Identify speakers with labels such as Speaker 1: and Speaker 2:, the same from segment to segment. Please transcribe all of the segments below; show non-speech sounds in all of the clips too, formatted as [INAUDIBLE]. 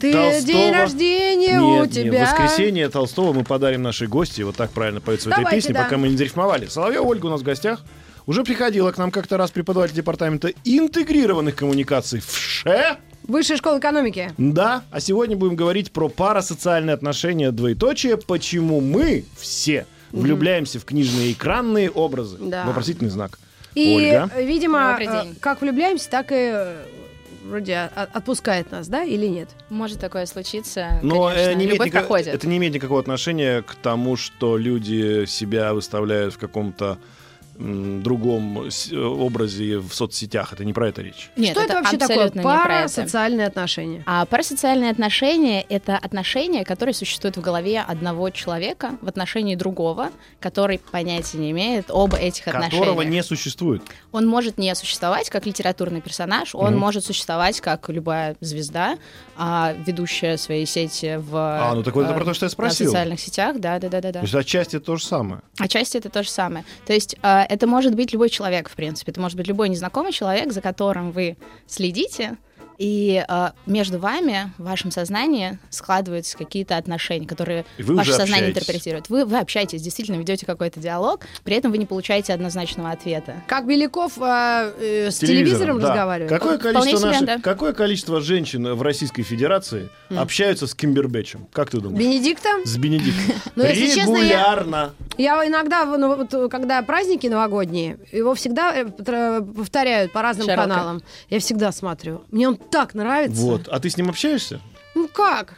Speaker 1: Ты
Speaker 2: Толстого-
Speaker 1: день рождения
Speaker 2: Нет,
Speaker 1: у
Speaker 2: нет,
Speaker 1: тебя.
Speaker 2: воскресенье Толстого мы подарим нашей гости. Вот так правильно поется в этой песне,
Speaker 1: да.
Speaker 2: пока мы не зарифмовали. Соловьева Ольга у нас в гостях. Уже приходила к нам как-то раз преподаватель департамента интегрированных коммуникаций в ШЭ.
Speaker 1: Высшая школа экономики.
Speaker 2: Да, а сегодня будем говорить про парасоциальные отношения двоеточие. Почему мы все влюбляемся в книжные экранные образы.
Speaker 1: Да.
Speaker 2: Вопросительный знак.
Speaker 1: И,
Speaker 2: Ольга.
Speaker 1: видимо, э, как влюбляемся, так и э, вроде отпускает нас, да, или нет?
Speaker 3: Может такое случиться,
Speaker 2: Но э,
Speaker 3: конечно.
Speaker 2: не имеет никак-
Speaker 3: проходит.
Speaker 2: это не имеет никакого отношения к тому, что люди себя выставляют в каком-то другом с- образе в соцсетях. Это не про это речь.
Speaker 3: Нет,
Speaker 1: Что это, вообще такое?
Speaker 3: это.
Speaker 1: Парасоциальные отношения.
Speaker 3: А парасоциальные отношения — это отношения, которые существуют в голове одного человека в отношении другого, который понятия не имеет об этих
Speaker 2: Которого
Speaker 3: отношениях.
Speaker 2: не существует.
Speaker 3: Он может не существовать как литературный персонаж, он
Speaker 2: Мгм.
Speaker 3: может существовать как любая звезда, а, ведущая свои сети в
Speaker 2: А, ну так вот это
Speaker 3: э,
Speaker 2: про то, что я спросил.
Speaker 3: социальных сетях, да, да, да, да, да.
Speaker 2: То есть отчасти это то же самое.
Speaker 3: Отчасти это то же самое. То есть э, это может быть любой человек, в принципе. Это может быть любой незнакомый человек, за которым вы следите, и э, между вами, в вашем сознании складываются какие-то отношения, которые
Speaker 2: вы
Speaker 3: ваше сознание
Speaker 2: общаетесь.
Speaker 3: интерпретирует. Вы, вы общаетесь, действительно ведете какой-то диалог, при этом вы не получаете однозначного ответа.
Speaker 1: Как Беляков э, э, с телевизором
Speaker 2: да.
Speaker 1: разговаривает.
Speaker 2: Какое количество, наших-
Speaker 3: да.
Speaker 2: какое количество женщин в Российской Федерации общаются с Кимбербэтчем? Как ты думаешь?
Speaker 1: Бенедиктом?
Speaker 2: С Бенедиктом. [LAUGHS]
Speaker 1: Ну,
Speaker 2: Регулярно.
Speaker 1: Я иногда, ну, вот, когда праздники новогодние, его всегда э, повторяют по разным каналам. Я всегда смотрю. Мне он так нравится.
Speaker 2: Вот. А ты с ним общаешься?
Speaker 1: Ну как?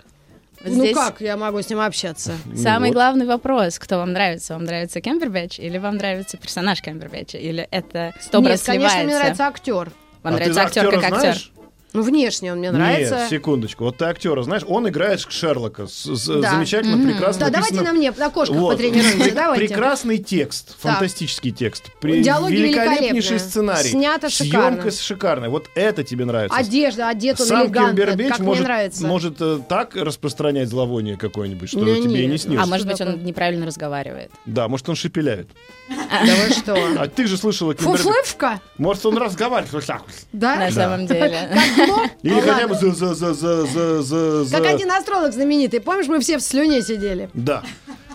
Speaker 1: Ну
Speaker 3: Здесь
Speaker 1: как я могу с ним общаться? [LAUGHS]
Speaker 3: Самый
Speaker 2: вот.
Speaker 3: главный вопрос, кто вам нравится? Вам нравится Кембербэтч или вам нравится персонаж Кембербэтча? Или это
Speaker 1: Нет,
Speaker 3: образ
Speaker 1: конечно, мне нравится актер.
Speaker 3: Вам
Speaker 2: А
Speaker 3: нравится
Speaker 2: ты
Speaker 3: актер как актер?
Speaker 2: знаешь?
Speaker 1: Ну, внешне он мне нравится.
Speaker 2: Нет, секундочку. Вот ты актера знаешь, он играет Шерлока. С, с-
Speaker 1: Да.
Speaker 2: замечательно, прекрасно
Speaker 1: Да, давайте
Speaker 2: написано.
Speaker 1: на мне на кошках
Speaker 2: Вот.
Speaker 1: потренируемся. Давайте.
Speaker 2: Прекрасный текст, фантастический текст. При-
Speaker 1: Диалоги
Speaker 2: великолепнейший сценарий.
Speaker 1: Снято шикарно.
Speaker 2: Съемка шикарная. Вот это тебе нравится.
Speaker 1: Одежда, одет он
Speaker 2: Сам
Speaker 1: как
Speaker 2: может,
Speaker 1: мне нравится.
Speaker 2: может э, так распространять зловоние какое-нибудь, что тебе и не снилось.
Speaker 3: А может быть, он неправильно разговаривает?
Speaker 2: Да, может, он шепелявит.
Speaker 1: Да вы что?
Speaker 2: А ты же слышала Кимбербэтч.
Speaker 1: Фуфлывка?
Speaker 2: Может, он разговаривает вот так вот.
Speaker 1: Да?
Speaker 3: На самом деле. [LAUGHS]
Speaker 2: Или
Speaker 1: Ну,
Speaker 2: хотя бы за, за, за, за, за, за,
Speaker 1: Как один астролог знаменитый. Помнишь, мы все в слюне сидели?
Speaker 2: Да.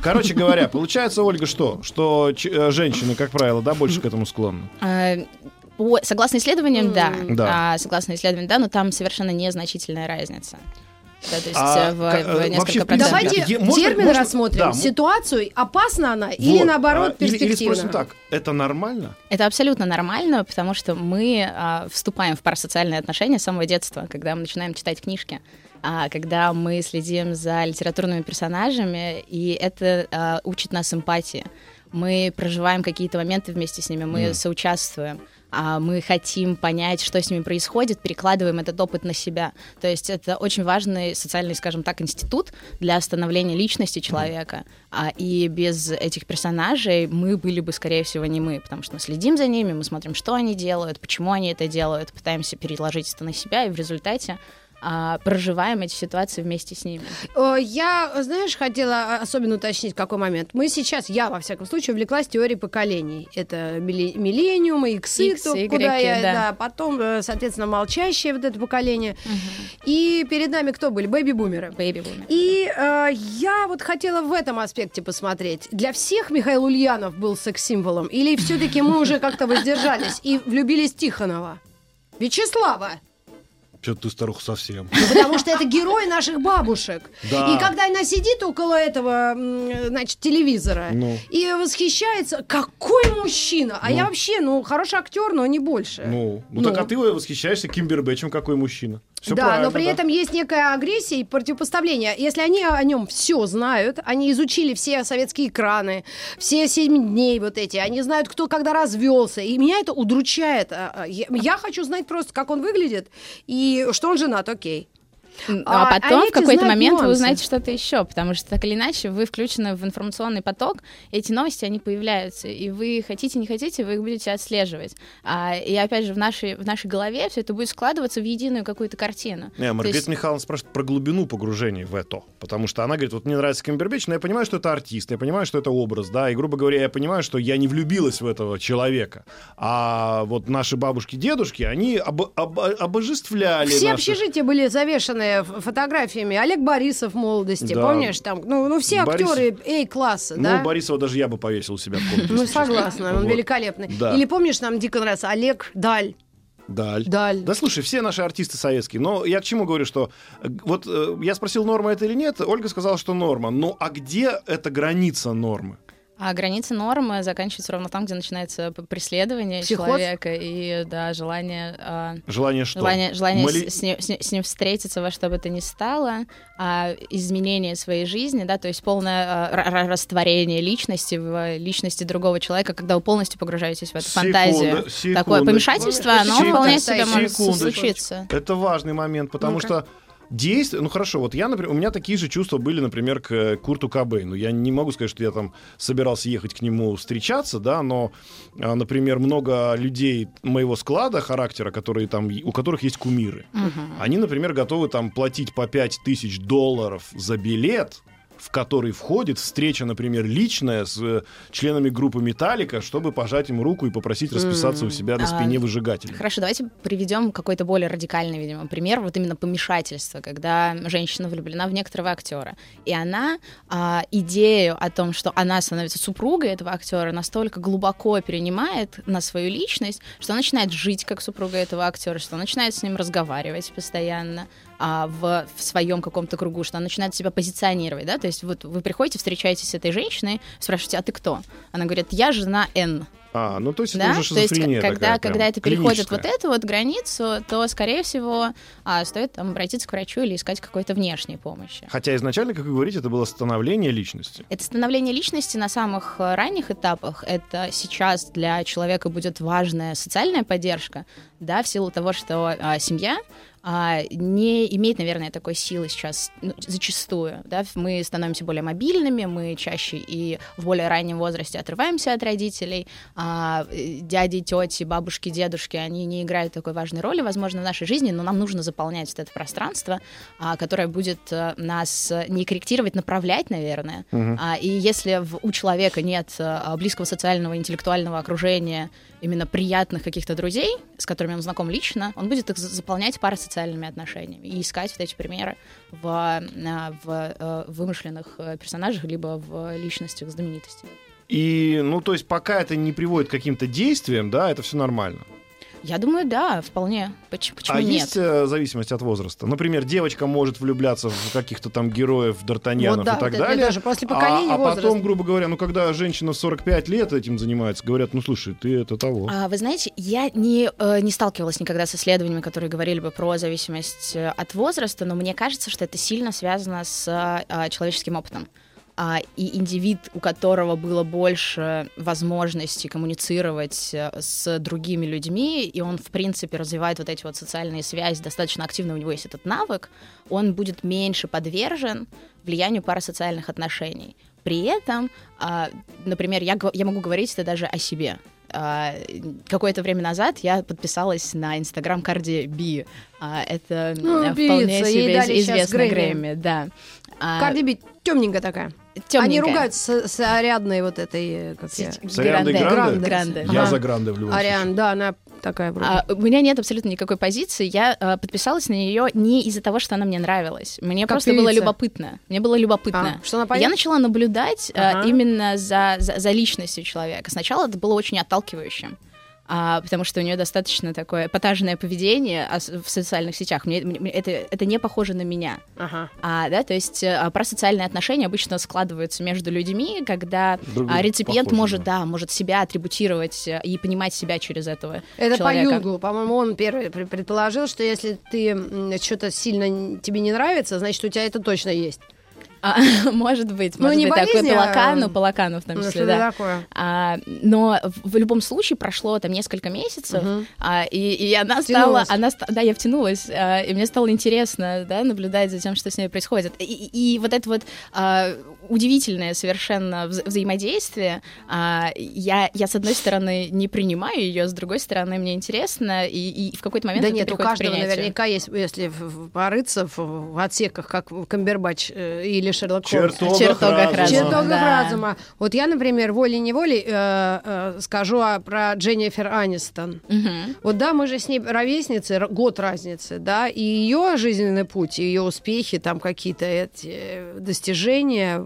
Speaker 2: Короче говоря, получается, Ольга, что? Что э, женщины, как правило, да, больше к этому склонны.
Speaker 3: А, по- Согласно исследованиям, да.
Speaker 2: Да.
Speaker 3: А, согласно исследованиям, да, но там совершенно незначительная разница. Да, то есть
Speaker 2: А
Speaker 3: э, в, в
Speaker 2: э,
Speaker 3: несколько процентов.
Speaker 1: Давайте
Speaker 2: Е- можно-
Speaker 1: термин
Speaker 2: можно-
Speaker 1: рассмотрим.
Speaker 2: да,
Speaker 1: Ситуацию, опасна она или
Speaker 2: Вот,
Speaker 1: наоборот
Speaker 2: а, или- Или
Speaker 1: перспективна?
Speaker 2: спросим так, это нормально?
Speaker 3: Это абсолютно нормально, потому что мы а, вступаем в парасоциальные отношения с самого детства, когда мы начинаем читать книжки, а, когда мы следим за литературными персонажами, и это а, учит нас эмпатии. Мы проживаем какие-то моменты вместе с ними, мы соучаствуем. А мы хотим понять, что с ними происходит, перекладываем этот опыт на себя. То есть это очень важный социальный, скажем так, институт для становления личности человека. А, и без этих персонажей мы были бы, скорее всего, не мы, потому что мы следим за ними, мы смотрим, что они делают, почему они это делают, пытаемся переложить это на себя, и в результате а, проживаем эти ситуации вместе с ними.
Speaker 1: Э, Я, знаешь, хотела особенно уточнить, какой момент. Мы сейчас, я, во всяком случае, увлеклась теорией поколений. Это миллениумы, иксы,
Speaker 3: Иксы,
Speaker 1: то, куда я,
Speaker 3: да.
Speaker 1: да. потом, э, соответственно, молчащее вот это поколение. И перед нами кто были? Бэби-бумеры.
Speaker 3: Бэйби бумер.
Speaker 1: И э, я вот хотела в этом аспекте посмотреть. Для всех Михаил Ульянов был секс-символом? Или все-таки мы уже как-то воздержались и влюбились Тихонова? Вячеслава!
Speaker 2: Что-то ты старуха совсем.
Speaker 1: Ну, потому что это герой наших бабушек.
Speaker 2: Да.
Speaker 1: И когда она сидит около этого, значит, телевизора
Speaker 2: Ну.
Speaker 1: и восхищается, какой мужчина! А
Speaker 2: Ну.
Speaker 1: я вообще, ну, хороший актер, но не больше.
Speaker 2: Ну, ну,
Speaker 1: Ну.
Speaker 2: так а ты восхищаешься Кимбербэтчем, какой мужчина. Всё
Speaker 1: да,
Speaker 2: правильно,
Speaker 1: но при
Speaker 2: да.
Speaker 1: этом есть некая агрессия и противопоставление. Если они о нем все знают, они изучили все советские экраны, все семь дней вот эти, они знают, кто когда развелся, и меня это удручает. А, а, я хочу знать просто, как он выглядит и что он женат, окей.
Speaker 3: А,
Speaker 1: А
Speaker 3: потом
Speaker 1: эти
Speaker 3: в какой-то момент вы
Speaker 1: нюансы.
Speaker 3: узнаете что-то еще, потому что так или иначе вы включены в информационный поток, эти новости, они появляются, и вы хотите, не хотите, вы их будете отслеживать. А, и опять же, в нашей, в нашей голове все это будет складываться в единую какую-то картину.
Speaker 2: Не, Маргарита
Speaker 3: есть-
Speaker 2: Михайловна спрашивает про глубину погружения в это. Потому что она говорит, вот мне нравится Камбербэтч, но я понимаю, что это артист, я понимаю, что это образ, да, и, грубо говоря, я понимаю, что я не влюбилась в этого человека. А вот наши бабушки, дедушки, они об- об- обожествляли
Speaker 1: Все
Speaker 2: наших-
Speaker 1: общежития были завешаны ф- фотографиями. Олег Борисов в молодости,
Speaker 2: Да.
Speaker 1: помнишь? Там, ну, ну все
Speaker 2: Борис-
Speaker 1: актеры A-класса,
Speaker 2: Ну,
Speaker 1: да?
Speaker 2: Борисова даже я бы повесил у себя в комнате.
Speaker 1: Ну, согласна, он великолепный. Или помнишь, нам дико нравится Олег Даль.
Speaker 2: Даль.
Speaker 1: Даль.
Speaker 2: Да слушай, все наши артисты советские. Но я к чему говорю, что э, вот э, я спросил, норма это или нет, Ольга сказала, что норма. Ну а где эта граница нормы?
Speaker 3: А граница нормы заканчивается ровно там, где начинается преследование
Speaker 1: Психоз?
Speaker 3: человека и да, желание а,
Speaker 2: Желание что?
Speaker 3: Желание, желание
Speaker 2: Мали-
Speaker 3: с, с ним, с ним- с ним встретиться во что бы то ни стало, а, изменение своей жизни, да, то есть полное ра- растворение личности в личности другого человека, когда вы полностью погружаетесь в эту
Speaker 2: Секунду,
Speaker 3: фантазию.
Speaker 2: секунду.
Speaker 3: Такое помешательство, оно вполне себе может
Speaker 2: секундочку.
Speaker 3: случиться.
Speaker 2: Это важный момент, потому
Speaker 1: Ну-ка.
Speaker 2: что действие, ну хорошо, вот я, например, у меня такие же чувства были, например, к э, Курту Кобейну. Я не могу сказать, что я там собирался ехать к нему встречаться, да, но, а, например, много людей моего склада характера, которые там, у которых есть кумиры, они, например, готовы там платить по 5 тысяч долларов за билет, в который входит встреча, например, личная с э, членами группы Металлика, чтобы пожать им руку и попросить расписаться у себя на
Speaker 3: А,
Speaker 2: спине выжигателя.
Speaker 3: Хорошо, давайте приведем какой-то более радикальный, видимо, пример. Вот именно помешательство, когда женщина влюблена в некоторого актера. И она а, идею о том, что она становится супругой этого актера, настолько глубоко перенимает на свою личность, что она начинает жить как супруга этого актера, что она начинает с ним разговаривать постоянно а, в, в своем каком-то кругу, что она начинает себя позиционировать, да, то есть вот вы приходите, встречаетесь с этой женщиной, спрашиваете, а ты кто? Она говорит, я жена Н.
Speaker 2: А, ну то есть
Speaker 3: Да?
Speaker 2: это уже
Speaker 3: То есть, когда,
Speaker 2: такая
Speaker 3: когда это переходит вот эту вот границу, то, скорее всего, а, стоит там обратиться к врачу или искать какой-то внешней помощи.
Speaker 2: Хотя изначально, как вы говорите, это было становление личности.
Speaker 3: Это становление личности на самых э, ранних этапах. Это сейчас для человека будет важная социальная поддержка, да, в силу того, что а, семья а, не имеет, наверное, такой силы сейчас ну, зачастую. Да? Мы становимся более мобильными, мы чаще и в более раннем возрасте отрываемся от родителей. А, э, дяди, тети, бабушки, дедушки, они не играют такой важной роли, возможно, в нашей жизни, но нам нужно заполнять вот это пространство, а, которое будет э, нас не корректировать, направлять, наверное. А, и если в- у человека нет э, близкого социального, интеллектуального окружения, именно приятных каких-то друзей, с которыми он знаком лично, он будет их за- заполнять парасоциальными отношениями и искать вот эти примеры в, а, в э, вымышленных э, персонажах, либо в личностях знаменитостей.
Speaker 2: И, ну, то есть, пока это не приводит к каким-то действиям, да, это все нормально.
Speaker 3: Я думаю, да, вполне. Поч- Почему
Speaker 2: а
Speaker 3: нет?
Speaker 2: есть э, зависимость от возраста? Например, девочка может влюбляться в каких-то там героев, Д'Артаньянов
Speaker 1: Вот да,
Speaker 2: и так
Speaker 1: вот
Speaker 2: далее.
Speaker 1: тоже после
Speaker 2: А-
Speaker 1: поколения
Speaker 2: а,
Speaker 1: возраст.
Speaker 2: потом, грубо говоря, ну, когда женщина в 45 лет этим занимается, говорят, ну, слушай, ты это того.
Speaker 3: А, Вы знаете, я не, э, не сталкивалась никогда с исследованиями, которые говорили бы про зависимость э, от возраста, но мне кажется, что это сильно связано с э, человеческим опытом. А, и индивид, у которого было больше возможностей коммуницировать э, с другими людьми, и он, в принципе, развивает вот эти вот социальные связи достаточно активно, у него есть этот навык, он будет меньше подвержен влиянию парасоциальных отношений. При этом, а, например, я, я могу говорить это даже о себе. А, Какое-то время назад я подписалась на инстаграм Карди Би. А, Это
Speaker 1: Ну,
Speaker 3: э, вполне
Speaker 1: певица, ей
Speaker 3: себе
Speaker 1: дали
Speaker 3: из-
Speaker 1: щас
Speaker 3: известная
Speaker 1: Грэмми.
Speaker 3: Грэмми, да. А,
Speaker 1: Карди Би темненькая такая. Они
Speaker 3: тёмненькая.
Speaker 1: ругаются с, с Ариадной вот этой, э, как я...
Speaker 3: С-
Speaker 2: Ариандой
Speaker 3: Гранде.
Speaker 2: Гранде?
Speaker 3: Гранде.
Speaker 2: Я
Speaker 1: Ага.
Speaker 2: за Гранде в любом
Speaker 1: Ариан, да, она такая вроде.
Speaker 3: А, у меня нет абсолютно никакой позиции. Я а, подписалась на нее не из-за того, что она мне нравилась. Мне
Speaker 1: Как
Speaker 3: просто было
Speaker 1: певица.
Speaker 3: любопытно. Мне было любопытно.
Speaker 1: А, что она
Speaker 3: Я
Speaker 1: поет?
Speaker 3: начала наблюдать а,
Speaker 1: Ага.
Speaker 3: именно за, за, за личностью человека. Сначала это было очень отталкивающим. А, потому что у нее достаточно такое эпатажное поведение а, в социальных сетях. Мне, мне- это, это не похоже на меня.
Speaker 1: Ага.
Speaker 3: А, да, то есть а, про социальные отношения обычно складываются между людьми, когда
Speaker 2: Друг
Speaker 3: а, реципиент может,
Speaker 2: да.
Speaker 3: да, может себя атрибутировать э, и понимать себя через этого
Speaker 1: Это
Speaker 3: человека.
Speaker 1: по Юнгу, по-моему, он первый пр- предположил, что если ты что-то сильно тебе не нравится, значит, у тебя это точно есть.
Speaker 3: А, [LAUGHS] может быть,
Speaker 1: Ну,
Speaker 3: может
Speaker 1: не
Speaker 3: быть, такой
Speaker 1: болезнь,
Speaker 3: по
Speaker 1: а-
Speaker 3: Лакану, по Лакану в том
Speaker 1: Ну,
Speaker 3: числе,
Speaker 1: что-то
Speaker 3: да.
Speaker 1: такое.
Speaker 3: А, но в, любом случае прошло там несколько месяцев,
Speaker 1: Мгм.
Speaker 3: а, и, и она
Speaker 1: Втянулась.
Speaker 3: стала, она, да, я втянулась, а, и мне стало интересно, да, наблюдать за тем, что с ней происходит. И, и- и вот это вот а, удивительное совершенно вза- взаимодействие, а, я, я с одной стороны не принимаю ее, с другой стороны мне интересно, и, и в какой-то момент
Speaker 1: Да нет, у каждого наверняка есть, если порыться в, в отсеках, как Камбербач э, или Шерлок Холмс.
Speaker 2: Чертогах
Speaker 3: Чертогах
Speaker 2: разума.
Speaker 1: Чертогах
Speaker 3: Да.
Speaker 1: разума. Вот я, например, волей-неволей э, э, скажу о- про Дженнифер Анистон.
Speaker 3: Мгм.
Speaker 1: Вот да, мы же с ней ровесницы, год разницы, да, и ее жизненный путь, ее успехи, там какие-то эти э, достижения,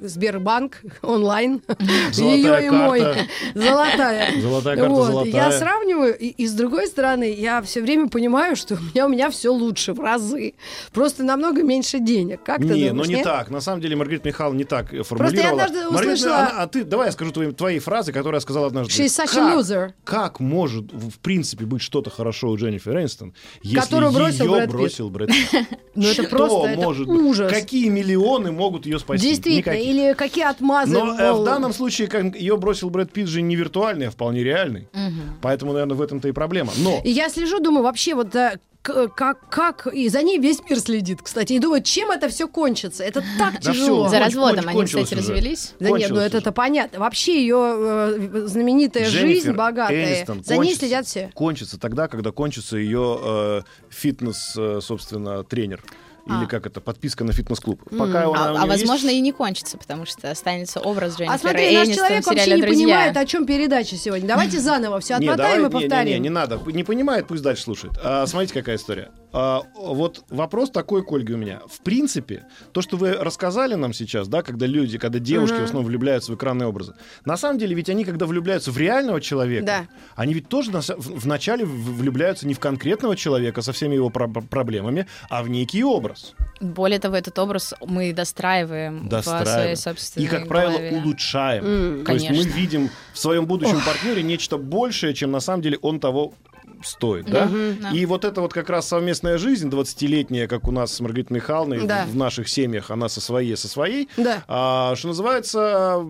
Speaker 1: Сбербанк [LAUGHS] онлайн, [LAUGHS] ее и мой, золотая.
Speaker 2: Золотая карта
Speaker 1: Вот,
Speaker 2: золотая.
Speaker 1: Я сравниваю, и, и с другой стороны, я все время понимаю, что [LAUGHS] у меня, у меня все лучше в разы. Просто намного меньше денег. Как ты
Speaker 2: Не,
Speaker 1: думаешь,
Speaker 2: ну не
Speaker 1: нет?
Speaker 2: так. На самом деле Маргарита Михайловна не так э, формулировала.
Speaker 1: однажды
Speaker 2: Маргарита
Speaker 1: услышала-
Speaker 2: Михайловна, а ты, давай я скажу твои, твои фразы, которые я сказал однажды.
Speaker 1: She's such a loser.
Speaker 2: как может в принципе быть что-то хорошо у Дженнифер Энистон, если
Speaker 1: Которую бросил
Speaker 2: ее
Speaker 1: Брэд
Speaker 2: бросил Брэд Питт?
Speaker 1: Ну это просто
Speaker 2: может
Speaker 1: ужас.
Speaker 2: Какие миллионы могут ее спасти?
Speaker 1: Действительно. Или какие отмазы.
Speaker 2: Но э,
Speaker 1: мол,
Speaker 2: в данном случае как ее бросил Брэд Питт же не виртуальный, а вполне реальный. Поэтому, наверное, в этом-то и проблема. Но
Speaker 1: И я слежу, думаю, вообще вот да, к- как, как, и за ней весь мир следит, кстати, и думаю, чем это все кончится? Это так
Speaker 2: Да
Speaker 1: тяжело.
Speaker 3: За
Speaker 2: конч-
Speaker 3: разводом
Speaker 2: конч-
Speaker 3: они, кстати,
Speaker 2: уже.
Speaker 3: развелись.
Speaker 1: Да нет, ну это-то понятно. Вообще ее э, знаменитая
Speaker 2: Дженнифер
Speaker 1: жизнь богатая.
Speaker 2: Энистон
Speaker 1: за ней следят все.
Speaker 2: Кончится тогда, когда кончится ее э, фитнес, э, собственно, тренер. Или
Speaker 3: А.
Speaker 2: как это, подписка на фитнес-клуб. Пока он,
Speaker 3: А,
Speaker 2: у
Speaker 3: а возможно
Speaker 2: есть-
Speaker 3: и не кончится, потому что останется образ Дженнифер
Speaker 1: А смотри, наш
Speaker 3: Энистон
Speaker 1: человек
Speaker 3: в
Speaker 1: вообще не
Speaker 3: «Друзья».
Speaker 1: понимает, о чем передача сегодня. Давайте заново все
Speaker 2: Не,
Speaker 1: отмотаем
Speaker 2: давай-
Speaker 1: и
Speaker 2: не,
Speaker 1: повторим.
Speaker 2: Не, не, не надо. Не понимает, пусть дальше слушает. А, смотрите, какая история. А, вот вопрос такой к Ольге у меня. В принципе, то, что вы рассказали нам сейчас, да, когда люди, когда девушки
Speaker 1: Мгм.
Speaker 2: в основном влюбляются в экранные образы, на самом деле ведь они, когда влюбляются в реального человека,
Speaker 1: Да.
Speaker 2: они ведь тоже на в- вначале в- влюбляются не в конкретного человека со всеми его про- проблемами, а в некий образ.
Speaker 3: Более того, этот образ мы достраиваем, в
Speaker 2: Достраиваем.
Speaker 3: своей собственной
Speaker 2: И, как правило,
Speaker 3: голове.
Speaker 2: улучшаем.
Speaker 1: М,
Speaker 2: То есть мы
Speaker 3: конечно.
Speaker 2: видим в своем будущем партнере нечто большее, чем на самом деле он того стоит, да?
Speaker 1: Мгм.
Speaker 3: Да.
Speaker 2: И вот это вот как раз совместная жизнь, 20-летняя, как у нас с Маргаритой Михайловной, в-
Speaker 1: Да.
Speaker 2: в, наших семьях, она со своей, со своей,
Speaker 1: Да.
Speaker 2: а, что называется,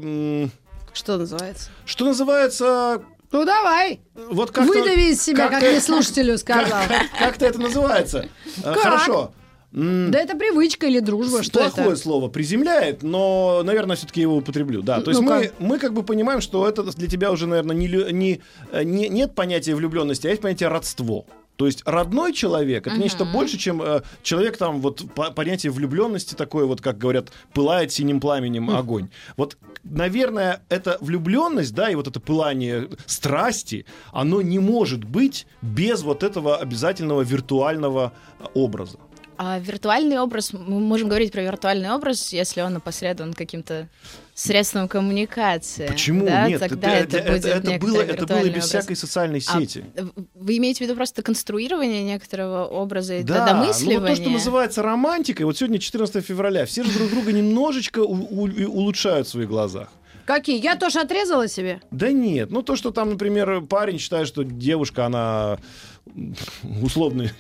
Speaker 1: Что называется?
Speaker 2: что называется,
Speaker 1: Ну давай,
Speaker 2: вот как
Speaker 1: выдави из себя, как
Speaker 2: как-то-
Speaker 1: мне слушателю сказал. [LAUGHS]
Speaker 2: как-то это называется. А,
Speaker 1: Как?
Speaker 2: Хорошо.
Speaker 1: Да это привычка или дружба, что
Speaker 2: Плохое
Speaker 1: это?
Speaker 2: слово приземляет, но, наверное, все-таки его употреблю. Да, то есть мы, мы как бы понимаем, что это для тебя уже, наверное, не, не, э, не- нет понятия влюбленности, а есть понятие родство. То есть родной человек это нечто больше, чем э, человек там вот по- понятие влюбленности такое вот, как говорят, пылает синим пламенем огонь. Вот, наверное, эта влюбленность, да, и вот это пылание страсти, оно не может быть без вот этого обязательного виртуального э, образа.
Speaker 3: А виртуальный образ, мы можем говорить про виртуальный образ, если он опосредован каким-то средством коммуникации.
Speaker 2: Почему
Speaker 3: да,
Speaker 2: нет?
Speaker 3: Тогда это,
Speaker 2: это,
Speaker 3: будет
Speaker 2: это
Speaker 3: некоторый
Speaker 2: было, это было без
Speaker 3: образ.
Speaker 2: всякой социальной
Speaker 3: А,
Speaker 2: сети.
Speaker 3: Вы имеете в виду просто конструирование некоторого образа и
Speaker 2: Да, ну
Speaker 3: домысливание?
Speaker 2: вот то, что называется романтикой, вот сегодня 14 февраля, все же друг друга немножечко у- у- улучшают в своих глазах.
Speaker 1: Какие? Я тоже отрезала себе?
Speaker 2: Да нет, ну то, что там, например, парень считает, что девушка, она [LAUGHS] условно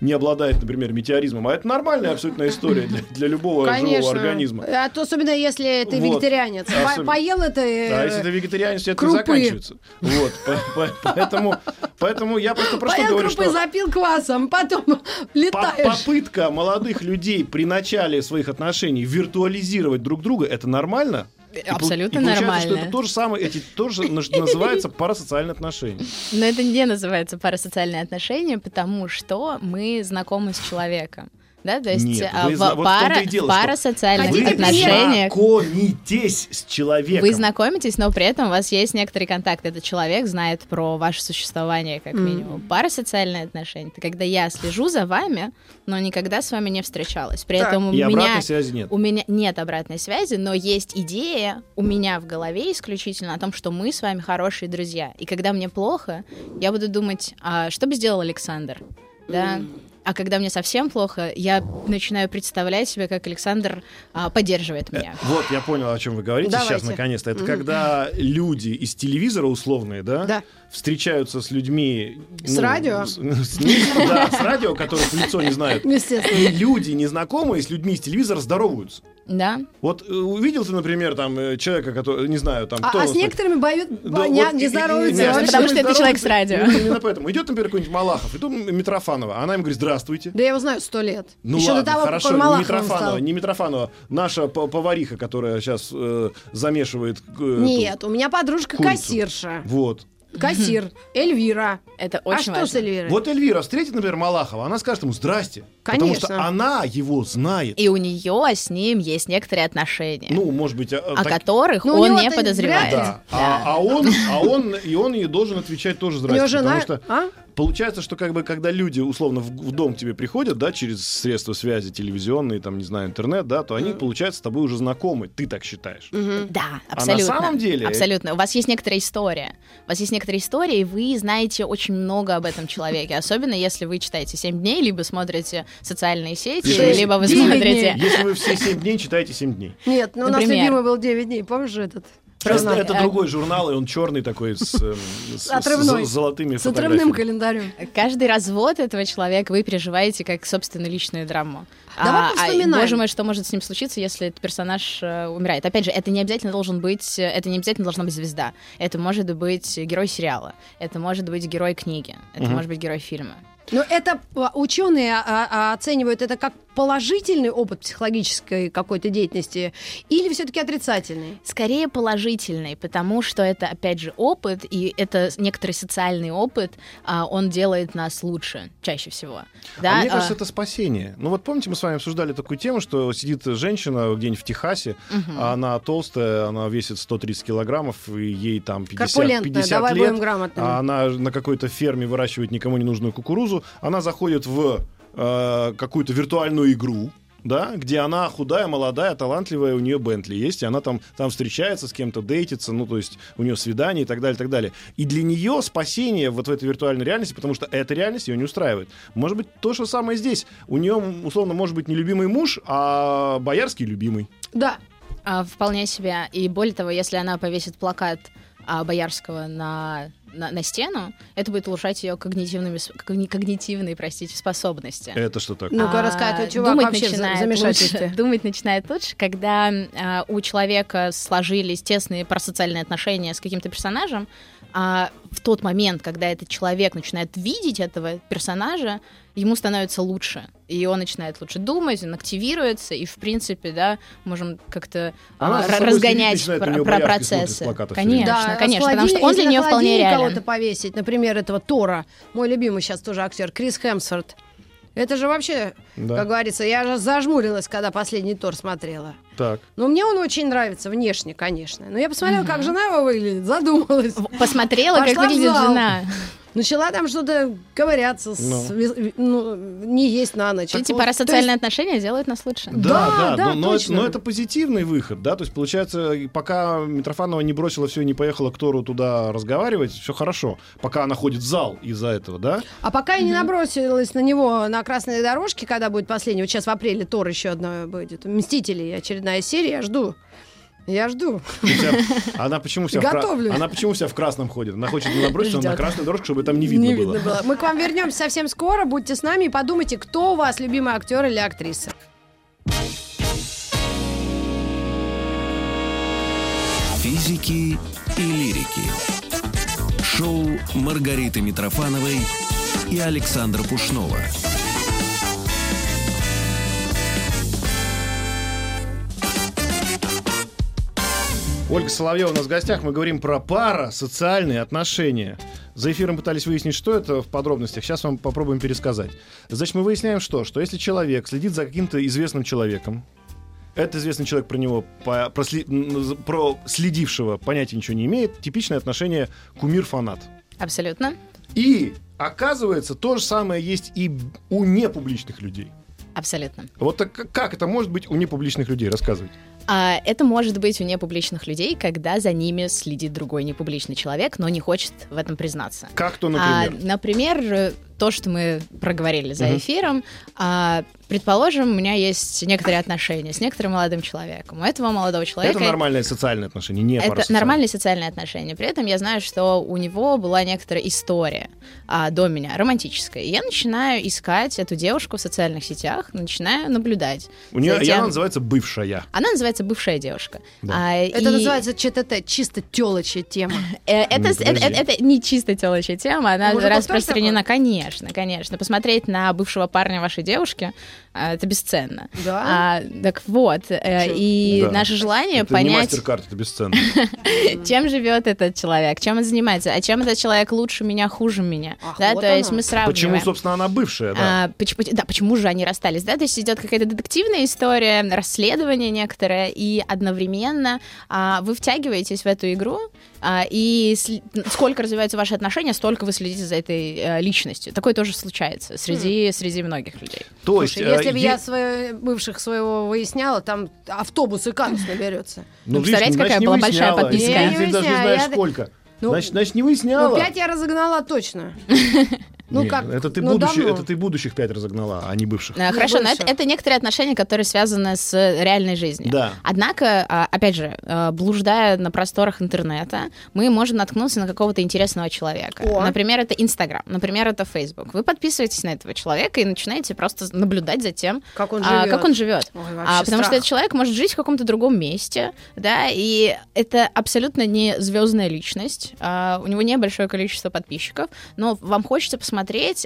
Speaker 2: не обладает, например, метеоризмом, а это нормальная абсолютно история для, для любого живого организма.
Speaker 1: А то особенно если ты
Speaker 2: Вот.
Speaker 1: вегетарианец.
Speaker 2: Особенно.
Speaker 1: Поел это...
Speaker 2: А если ты вегетарианец, это
Speaker 1: крупы.
Speaker 2: заканчивается. Вот, по- по- поэтому, поэтому я просто про что
Speaker 1: Поел
Speaker 2: говорю,
Speaker 1: крупы,
Speaker 2: что
Speaker 1: запил квасом, потом [LAUGHS]
Speaker 2: по-
Speaker 1: летаешь.
Speaker 2: попытка молодых людей при начале своих отношений виртуализировать друг друга, это нормально? И
Speaker 3: Абсолютно
Speaker 2: и
Speaker 3: нормально.
Speaker 2: что это то же самое, эти тоже называется парасоциальные отношения.
Speaker 3: Но это не называется парасоциальные отношения, потому что мы знакомы с человеком. Да, то есть
Speaker 2: Нет,
Speaker 3: а,
Speaker 2: вы
Speaker 3: в
Speaker 2: вот
Speaker 3: пара-
Speaker 2: и дело,
Speaker 3: в
Speaker 2: что
Speaker 3: парасоциальных
Speaker 1: Хотите
Speaker 2: Вы знакомитесь с человеком.
Speaker 3: вы знакомитесь, но при этом у вас есть некоторый контакт. Этот человек знает про ваше существование, как минимум. Парасоциальные отношения — это когда я слежу за вами, но никогда с вами не встречалась. При
Speaker 1: Так.
Speaker 3: этом у
Speaker 2: И
Speaker 3: меня...
Speaker 2: обратной связи нет.
Speaker 3: У меня нет обратной связи, но есть идея у меня в голове исключительно о том, что мы с вами хорошие друзья. И когда мне плохо, я буду думать, а что бы сделал Александр? Да? А когда мне совсем плохо, я начинаю представлять себе, как Александр а, поддерживает меня.
Speaker 2: Вот, я понял, о чем вы говорите
Speaker 1: Давайте.
Speaker 2: сейчас, наконец-то. Это когда люди из телевизора условные, да,
Speaker 1: Да.
Speaker 2: встречаются с людьми...
Speaker 1: С радио?
Speaker 2: с- с- да, с радио, которых лицо не знают. [LAUGHS] И люди, незнакомые, с людьми из телевизора здороваются.
Speaker 3: Да.
Speaker 2: Вот э, увидел ты, например, там э, человека, который, не знаю, там
Speaker 1: А,
Speaker 2: кто
Speaker 1: а с некоторыми боют,
Speaker 2: Да,
Speaker 1: не,
Speaker 2: вот
Speaker 1: не здороваются
Speaker 3: потому что это человек с радио.
Speaker 2: именно- поэтому. Идет, например, какой-нибудь Малахов, и тут Митрофанова. Она им говорит, здравствуйте.
Speaker 1: Да я его знаю сто лет.
Speaker 2: Ну
Speaker 1: Еще
Speaker 2: ладно,
Speaker 1: до того,
Speaker 2: хорошо, не Митрофанова,
Speaker 1: стал.
Speaker 2: не Митрофанова. Наша повариха, которая сейчас э, замешивает... э, эту-
Speaker 1: Нет, у меня подружка
Speaker 2: курицу.
Speaker 1: кассирша.
Speaker 2: Вот.
Speaker 1: Кассир. Эльвира.
Speaker 3: Это
Speaker 1: а
Speaker 3: очень
Speaker 1: что
Speaker 3: важно.
Speaker 1: с Эльвирой?
Speaker 2: Вот Эльвира встретит, например, Малахова, она скажет ему «здрасте». Потому что
Speaker 1: Конечно.
Speaker 2: она его знает.
Speaker 3: И у нее с ним есть некоторые отношения,
Speaker 2: Ну, может быть... а-
Speaker 3: о
Speaker 2: так-
Speaker 3: которых
Speaker 1: Ну,
Speaker 3: он не подозревает.
Speaker 1: ли.
Speaker 2: Да. А, а он, а он, и он ей должен отвечать тоже
Speaker 1: У
Speaker 2: здрасте.
Speaker 1: него жена...
Speaker 2: Потому что
Speaker 1: А?
Speaker 2: Получается, что как бы когда люди условно в, в дом к тебе приходят, да, через средства связи телевизионные, там, не знаю, интернет, да, то они, получается, с тобой уже знакомы. Ты так считаешь.
Speaker 3: Да,
Speaker 2: А на
Speaker 3: абсолютно.
Speaker 2: самом деле-
Speaker 3: Абсолютно. У вас есть некоторая история. У вас есть некоторая история, и вы знаете очень много об этом человеке. Особенно если вы читаете «7 дней», либо смотрите социальные сети,
Speaker 2: Шесть,
Speaker 3: либо вы смотрите...
Speaker 1: дней.
Speaker 2: Если вы все 7 дней читаете 7 дней.
Speaker 1: Нет, ну у нас
Speaker 3: Например.
Speaker 1: любимый был 9 дней. Помнишь же этот?
Speaker 2: Это,
Speaker 3: А-
Speaker 2: другой журнал, и он черный такой с, эм, с- с- с золотыми
Speaker 1: С отрывным
Speaker 2: фотографиями.
Speaker 1: календарем.
Speaker 3: Каждый развод этого человека вы переживаете как собственно личную драму.
Speaker 1: Давай
Speaker 3: а,
Speaker 1: повспоминаем.
Speaker 3: боже мой, что может с ним случиться, если этот персонаж э, умирает? Опять же, это не обязательно должен быть, э, это не обязательно должна быть звезда. Это может быть герой сериала, это может быть герой книги, это
Speaker 2: Мгм.
Speaker 3: может быть герой фильма.
Speaker 1: Но это а, ученые а, а, оценивают это как положительный опыт психологической какой-то деятельности или все-таки отрицательный?
Speaker 3: Скорее положительный, потому что это, опять же, опыт, и это некоторый социальный опыт, а, он делает нас лучше, чаще всего. Да?
Speaker 2: а мне
Speaker 3: а,
Speaker 2: кажется, это спасение. Ну вот помните, мы с вами обсуждали такую тему, что сидит женщина где-нибудь в Техасе, а она толстая, она весит 130 килограммов, и ей там 50,
Speaker 1: Корпулентная,
Speaker 2: 50
Speaker 1: давай
Speaker 2: лет.
Speaker 1: будем грамотными.
Speaker 2: а она на какой-то ферме выращивает никому не нужную кукурузу, она заходит в э, какую-то виртуальную игру, да, где она худая, молодая, талантливая, у нее Бентли есть, и она там, там встречается с кем-то, дейтится, ну, то есть у нее свидание и так далее, и так далее. И для нее спасение вот в этой виртуальной реальности, потому что эта реальность ее не устраивает. Может быть, то же самое здесь. У нее, условно, может быть не любимый муж, а боярский любимый.
Speaker 1: Да.
Speaker 3: А, вполне себе. И более того, если она повесит плакат а, Боярского на, на, на стену, это будет улучшать ее когнитивными, когни- когнитивные, простите, способности.
Speaker 2: Это что так?
Speaker 1: Ну-ка,
Speaker 3: А,
Speaker 1: рассказывай, чувак
Speaker 3: думать
Speaker 1: вообще
Speaker 3: начинает лучше. [LAUGHS] Думать начинает лучше, когда а, у человека сложились тесные парасоциальные отношения с каким-то персонажем, а в тот момент, когда этот человек начинает видеть этого персонажа, ему становится лучше. И он начинает лучше думать, он активируется, и, в принципе, да, можем как-то
Speaker 2: Она
Speaker 3: а, р-
Speaker 2: собой
Speaker 3: разгонять про, про процессы. Конечно,
Speaker 1: Да,
Speaker 3: конечно, потому что он для нее вполне реален.
Speaker 1: кого-то повесить, например, этого Тора, мой любимый сейчас тоже актер, Крис Хемсворт. Это же вообще,
Speaker 2: Да.
Speaker 1: как говорится, я же зажмурилась, когда последний Тор смотрела.
Speaker 2: Так.
Speaker 1: Но мне он очень нравится, внешне, конечно. Но я посмотрела, как жена его выглядит, задумалась.
Speaker 3: Посмотрела, как
Speaker 1: Пошла
Speaker 3: выглядит жена.
Speaker 1: Начала там что-то ковыряться, с-
Speaker 2: Ну.
Speaker 1: ви- ну, не есть на ночь.
Speaker 3: Эти
Speaker 1: Вот,
Speaker 3: парасоциальные отношения делают нас лучше.
Speaker 2: Да,
Speaker 1: Да,
Speaker 2: да,
Speaker 1: да,
Speaker 2: но, но,
Speaker 1: точно.
Speaker 2: но это позитивный выход, да, то есть получается, пока Митрофанова не бросила все и не поехала к Тору туда разговаривать, все хорошо. Пока она ходит в зал из-за этого, да?
Speaker 1: А пока я не набросилась на него на красной дорожке, когда будет последний, вот сейчас в апреле Тор еще одно будет, Мстители, очередная серия, я жду. Я жду.
Speaker 2: Вся- она почему вся в кра-
Speaker 1: Готовлюсь.
Speaker 2: она почему вся в красном ходит? Она хочет наброситься на
Speaker 3: Ждёт.
Speaker 2: красную дорожку, чтобы там не видно было.
Speaker 1: Мы к вам вернемся совсем скоро. Будьте с нами и подумайте, кто у вас любимый актер или актриса.
Speaker 4: Физики и лирики. Шоу Маргариты Митрофановой и Александра Пушнова.
Speaker 2: Ольга Соловьева у нас в гостях. Мы говорим про пара, социальные отношения. За эфиром пытались выяснить, что это в подробностях. Сейчас вам попробуем пересказать. Значит, мы выясняем что? Что если человек следит за каким-то известным человеком, этот известный человек про него, по, про, про следившего понятия ничего не имеет, типичное отношение кумир-фанат.
Speaker 3: Абсолютно.
Speaker 2: И оказывается, то же самое есть и у непубличных людей.
Speaker 3: Абсолютно.
Speaker 2: Вот так как- как это может быть у непубличных людей? Рассказывайте.
Speaker 3: А, это может быть у непубличных людей, когда за ними следит другой непубличный человек, но не хочет в этом признаться.
Speaker 2: Как то,
Speaker 3: А,
Speaker 2: например?
Speaker 3: например, э, то, что мы проговорили за эфиром, а, предположим, у меня есть некоторые отношения с некоторым молодым человеком. У этого молодого человека...
Speaker 2: Это нормальные социальные отношения, не
Speaker 3: Это нормальные социальные отношения. При этом я знаю, что у него была некоторая история а, до меня, романтическая. И я начинаю искать эту девушку в социальных сетях, начинаю наблюдать.
Speaker 2: У нее,
Speaker 3: тем-
Speaker 2: она называется бывшая.
Speaker 3: Она называется бывшая девушка.
Speaker 2: Да.
Speaker 3: А,
Speaker 1: Это
Speaker 3: и-
Speaker 1: называется ЧТТ, чисто телочья тема. [LAUGHS]
Speaker 3: Э, Это,
Speaker 2: Ну,
Speaker 3: это, это- это не чисто телочья тема, она
Speaker 1: тоже
Speaker 3: распространена, конечно, конечно. Посмотреть на бывшего парня вашей девушки, это бесценно.
Speaker 1: Да?
Speaker 3: А, так вот, э,
Speaker 1: Чё?
Speaker 3: и
Speaker 2: Да.
Speaker 3: наше желание
Speaker 2: Это не
Speaker 3: понять,
Speaker 2: мастер-карт, это бесценно. [LAUGHS]
Speaker 3: чем живет этот человек, чем он занимается, а чем этот человек лучше меня, хуже меня.
Speaker 1: Ах,
Speaker 3: да,
Speaker 1: вот
Speaker 3: то есть мы сравниваем.
Speaker 2: Почему, собственно, она бывшая, да?
Speaker 3: А, да, почему же они расстались? Да, то есть идет какая-то детективная история, расследование некоторое, и одновременно а, вы втягиваетесь в эту игру, а, и сколько развиваются ваши отношения, столько вы следите за этой э, личностью. Такое тоже случается среди, среди многих людей.
Speaker 2: То есть, э,
Speaker 1: если бы я своих бывших своего выясняла, там автобус и казус наберется.
Speaker 2: Ну,
Speaker 3: представляете,
Speaker 2: видишь, значит,
Speaker 3: какая
Speaker 2: не
Speaker 3: была большая
Speaker 2: выясняла.
Speaker 3: подписка?
Speaker 2: Ты-
Speaker 1: Я не
Speaker 2: Ты даже не
Speaker 1: выясняю,
Speaker 2: знаешь,
Speaker 1: я-
Speaker 2: сколько.
Speaker 1: Ну,
Speaker 2: Значит, значит, не выясняла.
Speaker 1: Ну, пять я разогнала точно. [LAUGHS] Ну,
Speaker 2: Не,
Speaker 1: как,
Speaker 2: Это ты,
Speaker 1: ну,
Speaker 2: будущих, это ты будущих пять разогнала, а не бывших.
Speaker 3: Э, Хорошо, но это, это некоторые отношения, которые связаны с реальной жизнью.
Speaker 2: Да.
Speaker 3: Однако, а, опять же, э, блуждая на просторах интернета, мы можем наткнуться на какого-то интересного человека.
Speaker 1: О.
Speaker 3: Например, это Инстаграм, например, это Фейсбук. Вы подписываетесь на этого человека и начинаете просто наблюдать за тем,
Speaker 1: Как он
Speaker 3: а,
Speaker 1: живет.
Speaker 3: как он живет.
Speaker 1: Ой,
Speaker 3: А, потому что
Speaker 1: страх.
Speaker 3: этот человек может жить в каком-то другом месте, да, и это абсолютно не звездная личность. а, у него небольшое количество подписчиков, но вам хочется посмотреть,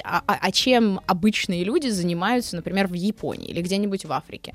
Speaker 3: а, а- а чем обычные люди занимаются, например, в Японии или где-нибудь в Африке.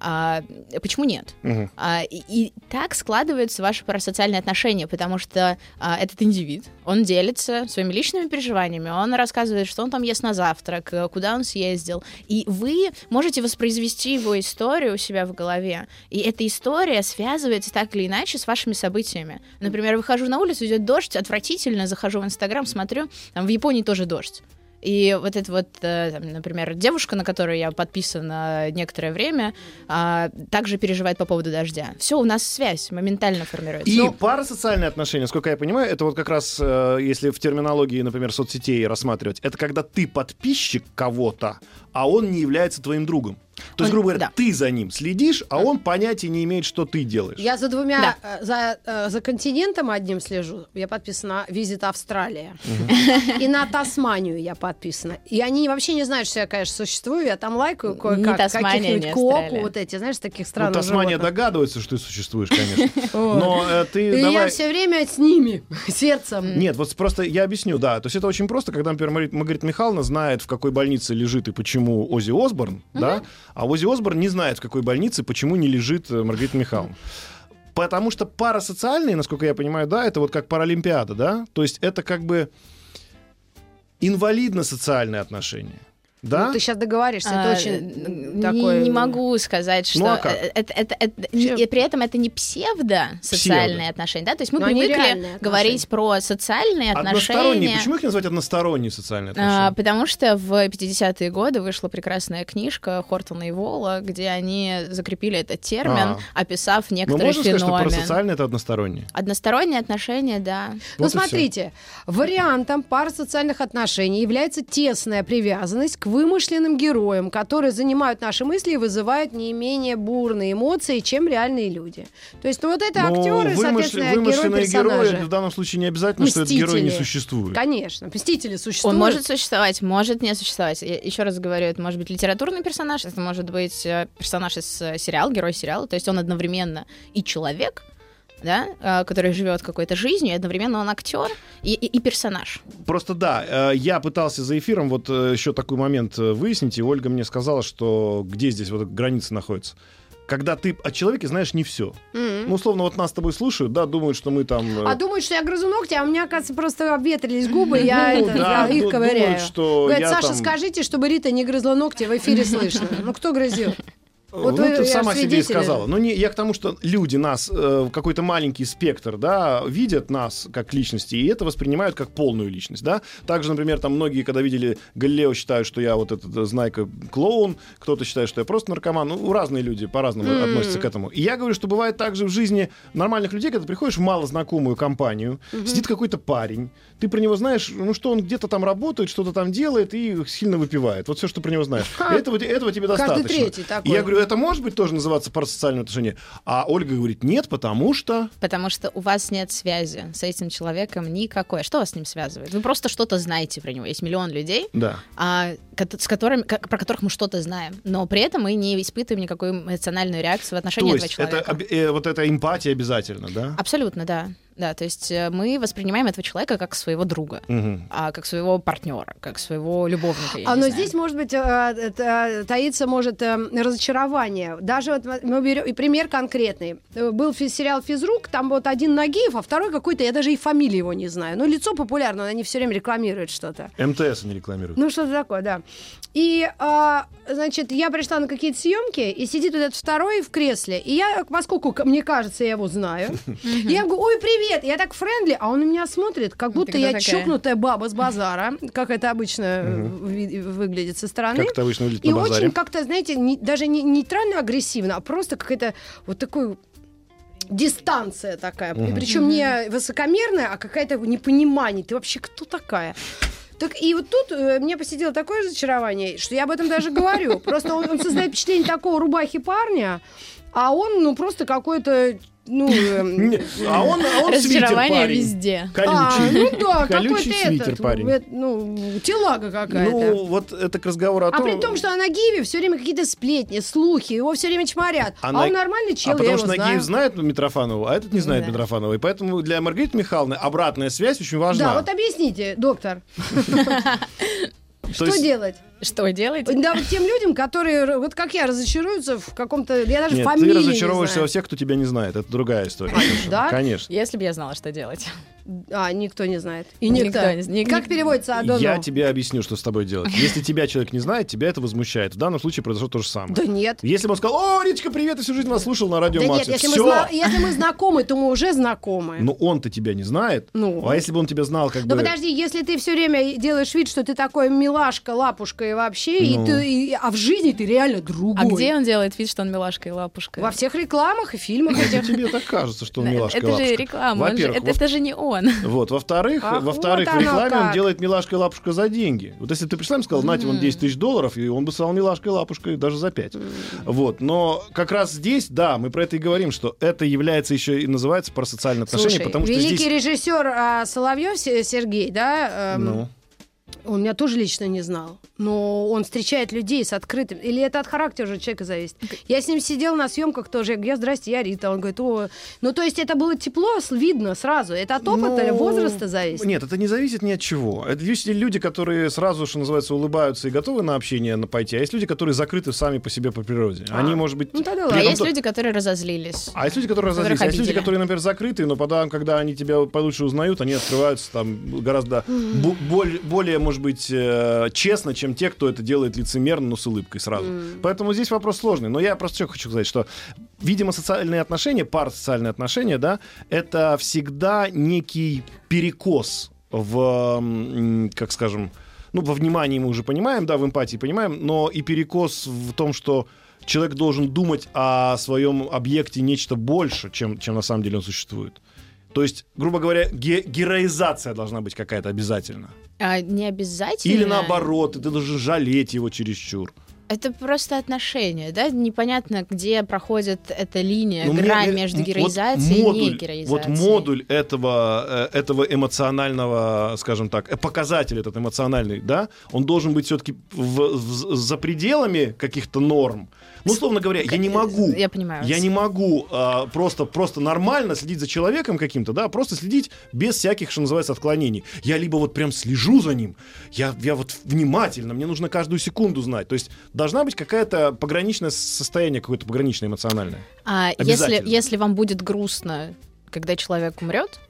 Speaker 3: А, почему нет?
Speaker 2: Мгм.
Speaker 3: А, и, и так складываются ваши парасоциальные отношения, потому что а, этот индивид, он делится своими личными переживаниями, он рассказывает, что он там ест на завтрак, э, куда он съездил, и вы можете воспроизвести его историю у себя в голове, и эта история связывается так или иначе с вашими событиями. Например, выхожу на улицу, идет дождь, отвратительно, захожу в Инстаграм, смотрю, там в Японии тоже дождь. И вот эта вот, э, там, например, девушка, на которую я подписана некоторое время, а, также переживает по поводу дождя. Все, у нас связь моментально формируется.
Speaker 2: И
Speaker 3: Ну,
Speaker 2: парасоциальные отношения, насколько я понимаю, это вот как раз, э, если в терминологии, например, соцсетей рассматривать, это когда ты подписчик кого-то, а он не является твоим другом. То есть,
Speaker 3: Он-
Speaker 2: грубо говоря,
Speaker 3: да.
Speaker 2: ты за ним следишь, а он понятия не имеет, что ты делаешь.
Speaker 1: Я за двумя, э, за, э, за континентом одним слежу. Я подписана на Визит Австралия. И на Тасманию я подписана. И они вообще не знают, что я, конечно, существую. Я там лайкаю кое-как. Каких-нибудь
Speaker 3: ни
Speaker 1: коку, вот эти, знаешь, таких
Speaker 2: Ну,
Speaker 1: странных
Speaker 2: Тасмания
Speaker 1: животных.
Speaker 2: догадывается, что ты существуешь, конечно. [LAUGHS] Но э, ты
Speaker 1: И я все время с ними, [LAUGHS] сердцем.
Speaker 2: Нет, вот просто я объясню, да. То есть это очень просто, когда, например, Маргарита Михайловна знает, в какой больнице лежит и почему Ози Осборн, да, а Ози Осборн не знает, в какой больнице, почему не лежит э, Маргарита Михайловна. Потому что парасоциальные, насколько я понимаю, да, это вот как паралимпиада, да? То есть это как бы инвалидно-социальные отношения. Да?
Speaker 1: Ну, ты сейчас договоришься, это
Speaker 3: а,
Speaker 1: очень
Speaker 3: не,
Speaker 1: такой...
Speaker 3: не могу сказать, что
Speaker 2: Ну, а как?
Speaker 3: э, это, это- это- и при этом это не псевдо-социальные
Speaker 2: Псевдо.
Speaker 3: отношения, да, то есть мы
Speaker 1: Но они
Speaker 3: привыкли говорить про социальные
Speaker 2: Односторонние.
Speaker 3: отношения.
Speaker 2: Почему их называть односторонние социальные
Speaker 3: А,
Speaker 2: отношения?
Speaker 3: потому что в 50-е годы вышла прекрасная книжка Хортона и Вола, где они закрепили этот термин,
Speaker 2: А.
Speaker 3: описав
Speaker 2: Мы
Speaker 3: некоторый
Speaker 2: можем сказать, что
Speaker 3: феномен.
Speaker 2: парасоциальные это односторонние?
Speaker 3: Односторонние отношения, да.
Speaker 1: Ну,
Speaker 2: Вот всё.
Speaker 1: смотрите, вариантом парасоциальных отношений является тесная привязанность к вымышленным героям, которые занимают наши мысли и вызывают не менее бурные эмоции, чем реальные люди. То есть, ну, вот это
Speaker 2: Ну,
Speaker 1: актеры,
Speaker 2: вымыш-
Speaker 1: соответственно,
Speaker 2: вымышленные герои, это в данном случае не обязательно, что этот герой не
Speaker 1: Мстители.
Speaker 2: существует.
Speaker 1: Конечно, мстители существуют.
Speaker 3: Он может существовать, может не существовать. Я еще раз говорю, это может быть литературный персонаж, это может быть э, персонаж из э, сериала, герой сериала. То есть он одновременно и человек, да, э, который живет какой-то жизнью, и одновременно он актер и, и- и персонаж.
Speaker 2: Просто да, э, я пытался за эфиром вот э, еще такой момент э, выяснить, и Ольга мне сказала, что где здесь вот граница находится. Когда ты о человеке знаешь не все.
Speaker 1: Мгм.
Speaker 2: Ну, условно, вот нас с тобой слушают, да, думают, что мы там...
Speaker 1: А думают, что я грызу ногти, а у меня, оказывается, просто обветрились губы, я,
Speaker 2: ну,
Speaker 1: их ковыряю. Говорят, Саша, скажите, чтобы Рита не грызла ногти, в эфире слышно. Ну, кто грызет? Вот
Speaker 2: ну,
Speaker 1: вы,
Speaker 2: ты сама себе и сказала. Но не, я к тому, что люди нас, э, какой-то маленький спектр, да, видят нас как личности, и это воспринимают как полную личность, да. Также, например, там многие, когда видели Галилео, считают, что я вот этот э, знайка клоун, кто-то считает, что я просто наркоман. Ну, разные люди по-разному
Speaker 1: М.
Speaker 2: относятся к этому. И я говорю, что бывает также в жизни нормальных людей, когда ты приходишь в малознакомую компанию, сидит какой-то парень, ты про него знаешь, ну, что он где-то там работает, что-то там делает и сильно выпивает. Вот все, что про него знаешь. Этого, этого тебе
Speaker 1: Каждый
Speaker 2: достаточно.
Speaker 1: третий такой.
Speaker 2: Я говорю, это может быть тоже называться парасоциальные отношения? А Ольга говорит, нет, потому что...
Speaker 3: Потому что у вас нет связи с этим человеком никакой. Что вас с ним связывает? Вы просто что-то знаете про него. Есть миллион людей,
Speaker 2: Да.
Speaker 3: а, с которыми, как- про которых мы что-то знаем. Но при этом мы не испытываем никакой эмоциональную реакцию в отношении
Speaker 2: То
Speaker 3: этого
Speaker 2: есть это,
Speaker 3: человека.
Speaker 2: об- э, вот эта эмпатия обязательно, да?
Speaker 3: Абсолютно, да. Да, то есть э, мы воспринимаем этого человека как своего друга,
Speaker 2: Мгм.
Speaker 3: а, как своего партнера, как своего любовника. я
Speaker 1: А,
Speaker 3: не
Speaker 1: но
Speaker 3: знаю.
Speaker 1: здесь, может быть, э, это, таится, может, э, разочарование. Даже вот мы берем и пример конкретный. Э, Был сериал «Физрук», там вот один Нагиев, а второй какой-то, я даже и фамилии его не знаю. Ну, лицо популярное, они все время рекламируют что-то.
Speaker 2: МТС они рекламируют.
Speaker 1: Ну, что-то такое, да. И, а, значит, я пришла на какие-то съемки, и сидит вот этот второй в кресле. И я, поскольку мне кажется, я его знаю, [LAUGHS] я говорю, ой, привет, я так френдли, а он на меня смотрит, как будто
Speaker 3: кто
Speaker 1: я
Speaker 3: такая?
Speaker 1: чокнутая баба с базара, как это обычно э, выглядит со стороны.
Speaker 2: Как это обычно выглядит
Speaker 1: И
Speaker 2: на базаре.
Speaker 1: очень как-то, знаете, не- даже не нейтрально-агрессивно, а просто какая-то вот такой дистанция такая. И причем не высокомерная, а какая-то непонимание. Ты вообще кто такая? Так и вот тут э, мне посетило такое разочарование, что я об этом даже говорю. Просто он, он создает впечатление такого рубахи парня, а он, ну, просто какой-то, ну... эм,
Speaker 2: А он, а он свитер
Speaker 3: Разочарование
Speaker 2: парень.
Speaker 3: везде.
Speaker 1: а,
Speaker 2: Колючий.
Speaker 1: ну да,
Speaker 2: Колючий
Speaker 1: какой-то
Speaker 2: свитер
Speaker 1: этот,
Speaker 2: парень.
Speaker 1: э, ну, телага какая-то.
Speaker 2: Ну, вот это к разговору о
Speaker 1: А
Speaker 2: том...
Speaker 1: при том, что о Нагиеве все время какие-то сплетни, слухи, его все время чморят. А,
Speaker 2: А на-
Speaker 1: он нормальный чел,
Speaker 2: а
Speaker 1: я
Speaker 2: потому
Speaker 1: его
Speaker 2: что
Speaker 1: знаю.
Speaker 2: Нагиев знает Митрофанову, а этот не знает
Speaker 1: Да.
Speaker 2: Митрофанова. И поэтому для Маргариты Михайловны обратная связь очень важна.
Speaker 1: Да, вот объясните, доктор,
Speaker 2: То [LAUGHS]
Speaker 1: что
Speaker 2: есть-
Speaker 1: делать?
Speaker 3: Что делать?
Speaker 1: Да, вот тем людям, которые, вот как я, разочаруются в каком-то... Я даже
Speaker 2: Нет,
Speaker 1: фамилии
Speaker 2: ты
Speaker 1: не
Speaker 2: разочаровываешься
Speaker 1: знаю.
Speaker 2: во всех, кто тебя не знает. Это другая история. совершенно.
Speaker 1: да?
Speaker 2: Конечно.
Speaker 3: Если бы я знала, что делать.
Speaker 1: А, никто не знает. И
Speaker 3: Никто
Speaker 1: никто.
Speaker 3: не знает.
Speaker 1: Как переводится «адоно»?
Speaker 2: Я тебе объясню, что с тобой делать. Если тебя человек не знает, тебя это возмущает. В данном случае произошло то же самое.
Speaker 1: Да нет.
Speaker 2: Если бы он сказал, о, Риточка, привет, я всю жизнь вас слушал на радио
Speaker 1: Да нет,
Speaker 2: Макс.
Speaker 1: если мы,
Speaker 2: Все.
Speaker 1: зна- если мы знакомы, то мы уже знакомы.
Speaker 2: Но он-то тебя не знает.
Speaker 1: Ну.
Speaker 2: А если бы он тебя знал, как
Speaker 1: Но
Speaker 2: бы...
Speaker 1: подожди, если ты все время делаешь вид, что ты такой милашка, лапушка и вообще, и
Speaker 2: Ну.
Speaker 1: ты, и- а в жизни ты реально другой.
Speaker 3: А где он делает вид, что он милашка и лапушка?
Speaker 1: Во всех рекламах и фильмах
Speaker 2: Это тебе так кажется, что он милашка и
Speaker 3: Это же
Speaker 2: лапушка.
Speaker 3: реклама. он же-
Speaker 2: Во-первых.
Speaker 3: это,
Speaker 2: Во-
Speaker 3: это же не он.
Speaker 2: Вот, во-вторых,
Speaker 1: Ах,
Speaker 2: во-вторых,
Speaker 1: вот
Speaker 2: в рекламе он
Speaker 1: как.
Speaker 2: делает милашка и лапушка за деньги. Вот если ты пришла и сказал, нате, вам 10 тысяч долларов, и он бы стал милашкой и лапушкой даже за 5. Вот, но как раз здесь, да, мы про это и говорим, что это является еще и называется парасоциальное отношение,
Speaker 1: Слушай,
Speaker 2: потому что
Speaker 1: великий
Speaker 2: здесь...
Speaker 1: режиссер а, Соловьев Се- Сергей, да, эм,
Speaker 2: Ну,
Speaker 1: он меня тоже лично не знал, но он встречает людей с открытым, или это от характера уже человека зависит. Я с ним сидел на съемках тоже, я говорю, здрасте, я Рита, он говорит, о, ну то есть это было тепло, видно сразу, это от опыта или
Speaker 2: Ну,
Speaker 1: возраста зависит?
Speaker 2: Нет, это не зависит ни от чего. Это есть люди, которые сразу, что называется, улыбаются и готовы на общение на пойти, а есть люди, которые закрыты сами по себе по природе. Они, может быть...
Speaker 1: Ну тогда
Speaker 3: А
Speaker 1: ладно.
Speaker 2: этом
Speaker 3: есть
Speaker 2: то-
Speaker 3: люди, которые разозлились.
Speaker 2: А есть люди, которые
Speaker 3: Которых
Speaker 2: разозлились, а есть люди, которые, например, закрыты, но потом, когда они тебя получше узнают, они открываются там гораздо более, может быть, э, честно, чем те, кто это делает лицемерно, но с улыбкой сразу. Поэтому здесь вопрос сложный. Но я просто что хочу сказать, что, видимо, социальные отношения, парасоциальные отношения, да, это всегда некий перекос в, как скажем, ну, во внимании мы уже понимаем, да, в эмпатии понимаем, но и перекос в том, что человек должен думать о своем объекте нечто больше, чем, чем на самом деле он существует. То есть, грубо говоря, ге- героизация должна быть какая-то обязательно.
Speaker 3: А, не обязательно.
Speaker 2: Или наоборот, ты должен жалеть его чересчур.
Speaker 3: Это просто отношения, да? Непонятно, где проходит эта линия,
Speaker 2: Ну, мне-
Speaker 3: грань
Speaker 2: мне-
Speaker 3: между
Speaker 2: вот
Speaker 3: героизацией и
Speaker 2: модуль-
Speaker 3: негероизацией.
Speaker 2: Вот модуль этого, э, этого эмоционального, скажем так, э, показатель этот эмоциональный, да, он должен быть все-таки за пределами каких-то норм. Ну, условно говоря, я не могу.
Speaker 3: Я понимаю.
Speaker 2: Я не могу а, просто, просто нормально следить за человеком каким-то, да, просто следить без всяких, что называется, отклонений. Я либо вот прям слежу за ним, я, я вот внимательно, мне нужно каждую секунду знать. То есть должна быть какая-то пограничное состояние, какое-то пограничное эмоциональное.
Speaker 3: А если, если вам будет грустно, когда человек умрет,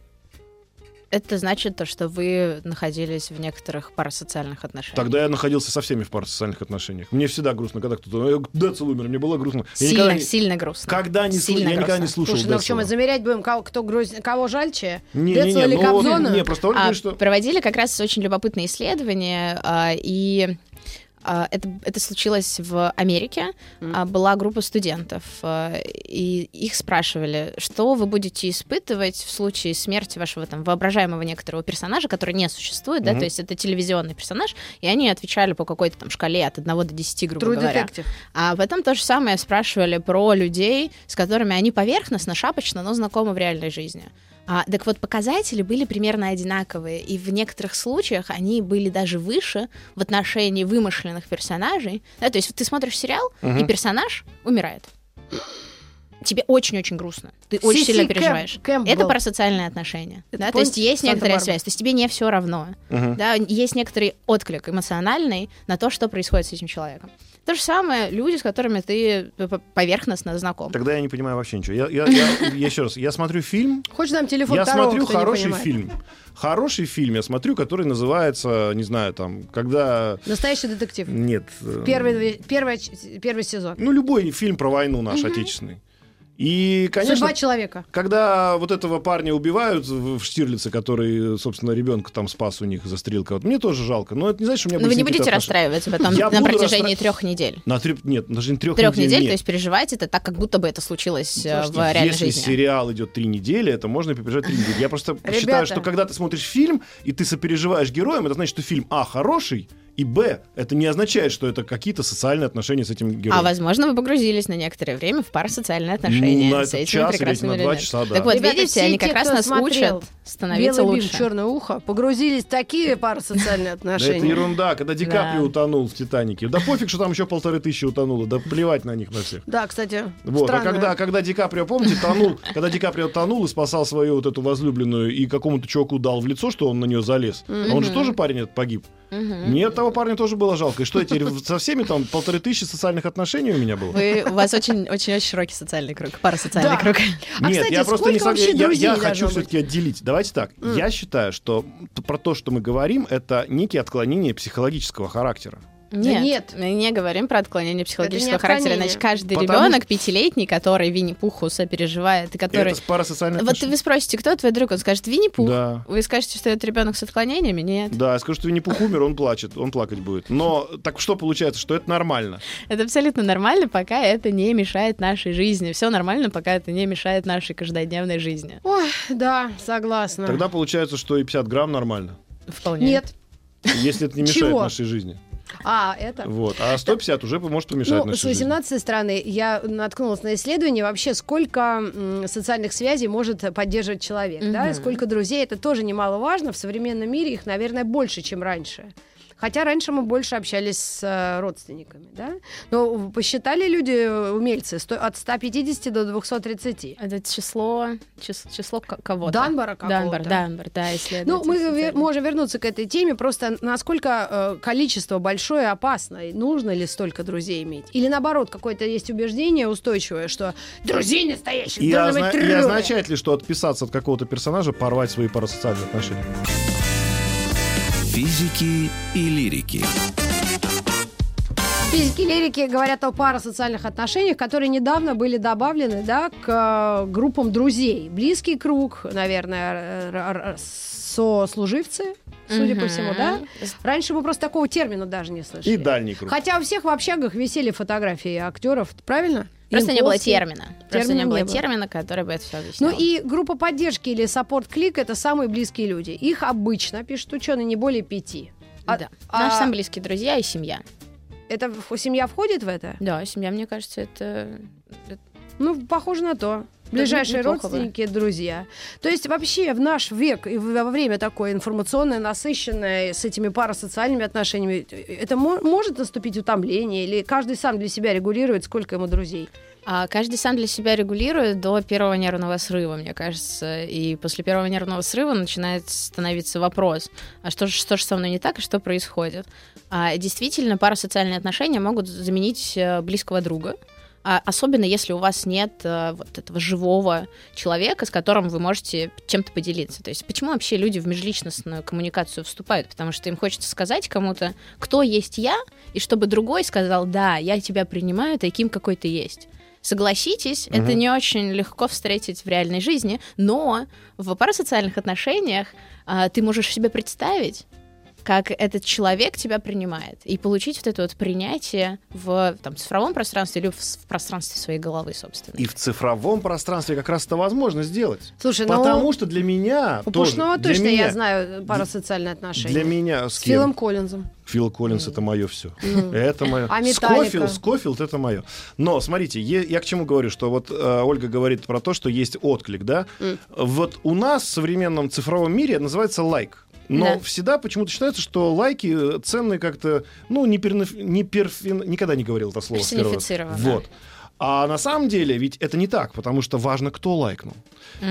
Speaker 3: Это значит то, что вы находились в некоторых парасоциальных отношениях.
Speaker 2: Тогда я находился со всеми в парасоциальных отношениях. Мне всегда грустно, когда кто-то... «Э, Да, целуй меня, мне было грустно. Я
Speaker 3: Сильно,
Speaker 2: никогда не-
Speaker 3: сильно грустно.
Speaker 2: Когда не
Speaker 3: Сильно
Speaker 2: я никогда не
Speaker 3: грустно.
Speaker 2: слушал
Speaker 1: Слушай, ну в чем мы замерять будем, кого, кто груз- кого жальче?
Speaker 2: Не, не,
Speaker 1: Децла
Speaker 2: не,
Speaker 1: или
Speaker 2: ну,
Speaker 1: Кобзона?
Speaker 2: не, просто Ольга
Speaker 3: А,
Speaker 2: говорит, что...
Speaker 3: Проводили как раз очень любопытные исследования, а, и это, это случилось в Америке. А, Была группа студентов, а, и их спрашивали, что вы будете испытывать в случае смерти вашего там воображаемого некоторого персонажа, который не существует, да,
Speaker 2: Мгм.
Speaker 3: то есть это телевизионный персонаж, и они отвечали по какой-то там шкале от 1 до 10, грубо
Speaker 1: True
Speaker 3: говоря.
Speaker 1: Detective.
Speaker 3: А потом то же самое спрашивали про людей, с которыми они поверхностно, шапочно, но знакомы в реальной жизни. А, так вот, показатели были примерно одинаковые, и в некоторых случаях они были даже выше в отношении вымышленных персонажей. Да, то есть вот ты смотришь сериал, и персонаж умирает. Тебе очень-очень грустно. Ты очень
Speaker 1: Сиси
Speaker 3: сильно
Speaker 1: Кэмп-
Speaker 3: переживаешь.
Speaker 1: Кэмпбелл.
Speaker 3: Это парасоциальные отношения.
Speaker 1: Это
Speaker 3: да, то есть есть некоторая связь. То есть тебе не все равно.
Speaker 2: Мгм.
Speaker 3: Да, есть некоторый отклик эмоциональный на то, что происходит с этим человеком. То же самое люди, с которыми ты п- поверхностно знаком.
Speaker 2: Тогда я не понимаю вообще ничего. Я, я, я- [LAUGHS] я еще раз, я смотрю фильм,
Speaker 1: Хочешь нам телефон
Speaker 2: я
Speaker 1: второго,
Speaker 2: смотрю хороший фильм. Хороший фильм я смотрю, который называется, не знаю, там, когда...
Speaker 1: Настоящий детектив.
Speaker 2: Нет. э,
Speaker 1: Первый, две- первый, первый сезон.
Speaker 2: Ну, любой фильм про войну наш отечественный. И, конечно,
Speaker 1: Судьба человека.
Speaker 2: когда вот этого парня убивают в Штирлице, который, собственно, ребенка там спас у них застрелил кого-то, мне тоже жалко. Но это не значит, что у меня
Speaker 3: Но вы
Speaker 2: были
Speaker 3: не будете расстраиваться потом
Speaker 2: Я
Speaker 3: на протяжении
Speaker 2: расстра-
Speaker 3: трех недель.
Speaker 2: На три, нет, даже не трех,
Speaker 3: Трех недель,
Speaker 2: нет.
Speaker 3: то есть переживать это так, как будто бы это случилось э, в реальной
Speaker 2: если
Speaker 3: жизни.
Speaker 2: сериал идет три недели, это можно переживать три недели. Я просто [LAUGHS] считаю, что когда ты смотришь фильм, и ты сопереживаешь героям, это значит, что фильм, а, хороший, и, б, это не означает, что это какие-то социальные отношения с этим героем.
Speaker 3: А возможно, вы погрузились на некоторое время в парасоциальные отношения
Speaker 2: Ну, на
Speaker 3: с этими
Speaker 2: час или
Speaker 3: прекрасными
Speaker 2: на два часа, да.
Speaker 3: Так вот,
Speaker 1: Ребята,
Speaker 3: видите, они
Speaker 1: те,
Speaker 3: как раз нас
Speaker 1: смотрел
Speaker 3: учат становиться
Speaker 1: Белый
Speaker 3: лучше.
Speaker 1: бим, черное ухо. Погрузились в такие [LAUGHS] парасоциальные
Speaker 2: Да это
Speaker 1: отношения.
Speaker 2: ерунда, когда Ди Каприо утонул в «Титанике». Да пофиг, что там еще полторы тысячи утонуло, да плевать на них на всех.
Speaker 1: Да, кстати,
Speaker 2: Вот, а когда, когда Ди Каприо, помните, тонул, [LAUGHS] когда Ди Каприо тонул и спасал свою вот эту возлюбленную и какому-то чуваку дал в лицо, что он на нее залез, а он же тоже парень этот погиб.
Speaker 3: Мгм.
Speaker 2: Мне того парня тоже было жалко. И что, я теперь со всеми там полторы тысячи социальных отношений у меня было?
Speaker 3: Вы, у вас очень, очень, очень широкий социальный круг, парасоциальный
Speaker 1: Да.
Speaker 3: круг.
Speaker 1: А,
Speaker 2: Нет,
Speaker 1: кстати,
Speaker 2: я просто не
Speaker 1: сколько
Speaker 2: сог-
Speaker 1: вообще
Speaker 2: я, я хочу все-таки отделить. Давайте так. Я считаю, что про то, что мы говорим, это некие отклонения психологического характера.
Speaker 3: Нет,
Speaker 1: нет.
Speaker 3: мы не говорим про отклонение психологического
Speaker 1: Это
Speaker 3: характера.
Speaker 1: отклонение.
Speaker 3: Значит, каждый
Speaker 2: Потому
Speaker 3: ребенок пятилетний, который Винни-Пуху сопереживает, и который...
Speaker 2: Это парасоциальные
Speaker 3: Вот
Speaker 2: отношения.
Speaker 3: вы спросите, кто твой друг? Он скажет, Винни-Пух.
Speaker 2: Да.
Speaker 3: Вы скажете, что это ребенок с отклонениями? Нет.
Speaker 2: Да, я скажу, что Винни-Пух умер, он плачет, он плакать будет. Но так что получается, что это нормально?
Speaker 3: Это абсолютно нормально, пока это не мешает нашей жизни. Все нормально, пока это не мешает нашей каждодневной жизни.
Speaker 1: Ой, да, согласна.
Speaker 2: Тогда получается, что и 50 грамм нормально.
Speaker 3: Вполне.
Speaker 1: Нет.
Speaker 2: Если это не мешает
Speaker 1: Чего?
Speaker 2: нашей жизни.
Speaker 1: А, это...
Speaker 2: Вот. А 150 уже может помешать
Speaker 1: Ну, с
Speaker 2: нашей жизни.
Speaker 1: 18 стороны я наткнулась на исследование вообще, сколько м, социальных связей может поддерживать человек, да, и
Speaker 3: Мгм.
Speaker 1: сколько друзей, это тоже немаловажно. В современном мире их, наверное, больше, чем раньше. Хотя раньше мы больше общались с э, родственниками, да. Но посчитали люди, э, умельцы, от 150 до 230.
Speaker 3: Это число, чис- число к- кого-то.
Speaker 1: Данбара какого-то.
Speaker 3: Данбар, Данбар, да, исследователь.
Speaker 1: Ну, мы ве-
Speaker 3: социальный.
Speaker 1: можем вернуться к этой теме, просто насколько э, количество большое опасно, и нужно ли столько друзей иметь? Или наоборот, какое-то есть убеждение устойчивое, что друзей настоящих
Speaker 2: И,
Speaker 1: должно
Speaker 2: озна-
Speaker 1: быть
Speaker 2: и
Speaker 1: трое.
Speaker 2: означает ли, что отписаться от какого-то персонажа, порвать свои парасоциальные отношения?
Speaker 4: Физики и лирики.
Speaker 1: Физики лирики говорят о парасоциальных отношениях, которые недавно были добавлены да, к э, группам друзей. Близкий круг, наверное, сослуживцы, судя по
Speaker 3: Мгм.
Speaker 1: всему, да? Раньше мы просто такого термина даже не слышали.
Speaker 2: И дальний круг.
Speaker 1: Хотя у всех в общагах висели фотографии актеров, правильно?
Speaker 3: Просто не было
Speaker 1: Янковский.
Speaker 3: термина. Просто
Speaker 1: Термина
Speaker 3: не было
Speaker 1: не было.
Speaker 3: термина, который бы это все
Speaker 1: Ну
Speaker 3: объяснял.
Speaker 1: и группа поддержки или саппорт-клик — это самые близкие люди. Их обычно, пишут ученые, не более пяти. А-
Speaker 3: да.
Speaker 1: а-
Speaker 3: Наши самые близкие друзья и семья.
Speaker 1: Это семья входит в это?
Speaker 3: Да, семья, мне кажется, это...
Speaker 1: Ну, похоже на то. Ближайшие
Speaker 3: неплохо
Speaker 1: родственники, друзья. То есть вообще в наш век и во время такое информационное, насыщенное с этими парасоциальными отношениями, это мо- может наступить утомление или каждый сам для себя регулирует, сколько ему друзей?
Speaker 3: А каждый сам для себя регулирует до первого нервного срыва, мне кажется. И после первого нервного срыва начинает становиться вопрос, а что же, что же со мной не так и что происходит? А, действительно, парасоциальные отношения могут заменить э, близкого друга. А особенно если у вас нет э, вот этого живого человека, с которым вы можете чем-то поделиться. То есть почему вообще люди в межличностную коммуникацию вступают? Потому что им хочется сказать кому-то, кто есть я, и чтобы другой сказал, да, я тебя принимаю таким, какой ты есть. Согласитесь,
Speaker 2: Мгм.
Speaker 3: это не очень легко встретить в реальной жизни, но в парасоциальных отношениях а, ты можешь себе представить, как этот человек тебя принимает, и получить вот это вот принятие в там, цифровом пространстве или в, в пространстве своей головы, собственно.
Speaker 2: И в цифровом пространстве как раз это возможно сделать.
Speaker 1: Слушай, ну
Speaker 2: Потому что для меня
Speaker 1: у
Speaker 2: тоже,
Speaker 1: Пушного
Speaker 2: для
Speaker 1: точно
Speaker 2: меня-
Speaker 1: я знаю парасоциальные отношения.
Speaker 2: Для меня с,
Speaker 1: С
Speaker 2: кем?
Speaker 1: Филом Коллинзом.
Speaker 2: Фил Коллинз это мое все.
Speaker 1: Ну.
Speaker 2: Это мое.
Speaker 1: А?
Speaker 2: Скофилд, Скофилд это мое. Но смотрите, е- я к чему говорю, что вот э, Ольга говорит про то, что есть отклик, да?
Speaker 1: М.
Speaker 2: Вот у нас в современном цифровом мире это называется лайк. Но
Speaker 3: Да.
Speaker 2: всегда почему-то считается, что лайки э, ценные как-то, ну, не, пернаф- не перфин- никогда не говорил это слово.
Speaker 3: Персонифицировано.
Speaker 2: Вот. А на самом деле ведь это не так, потому что важно, кто лайкнул.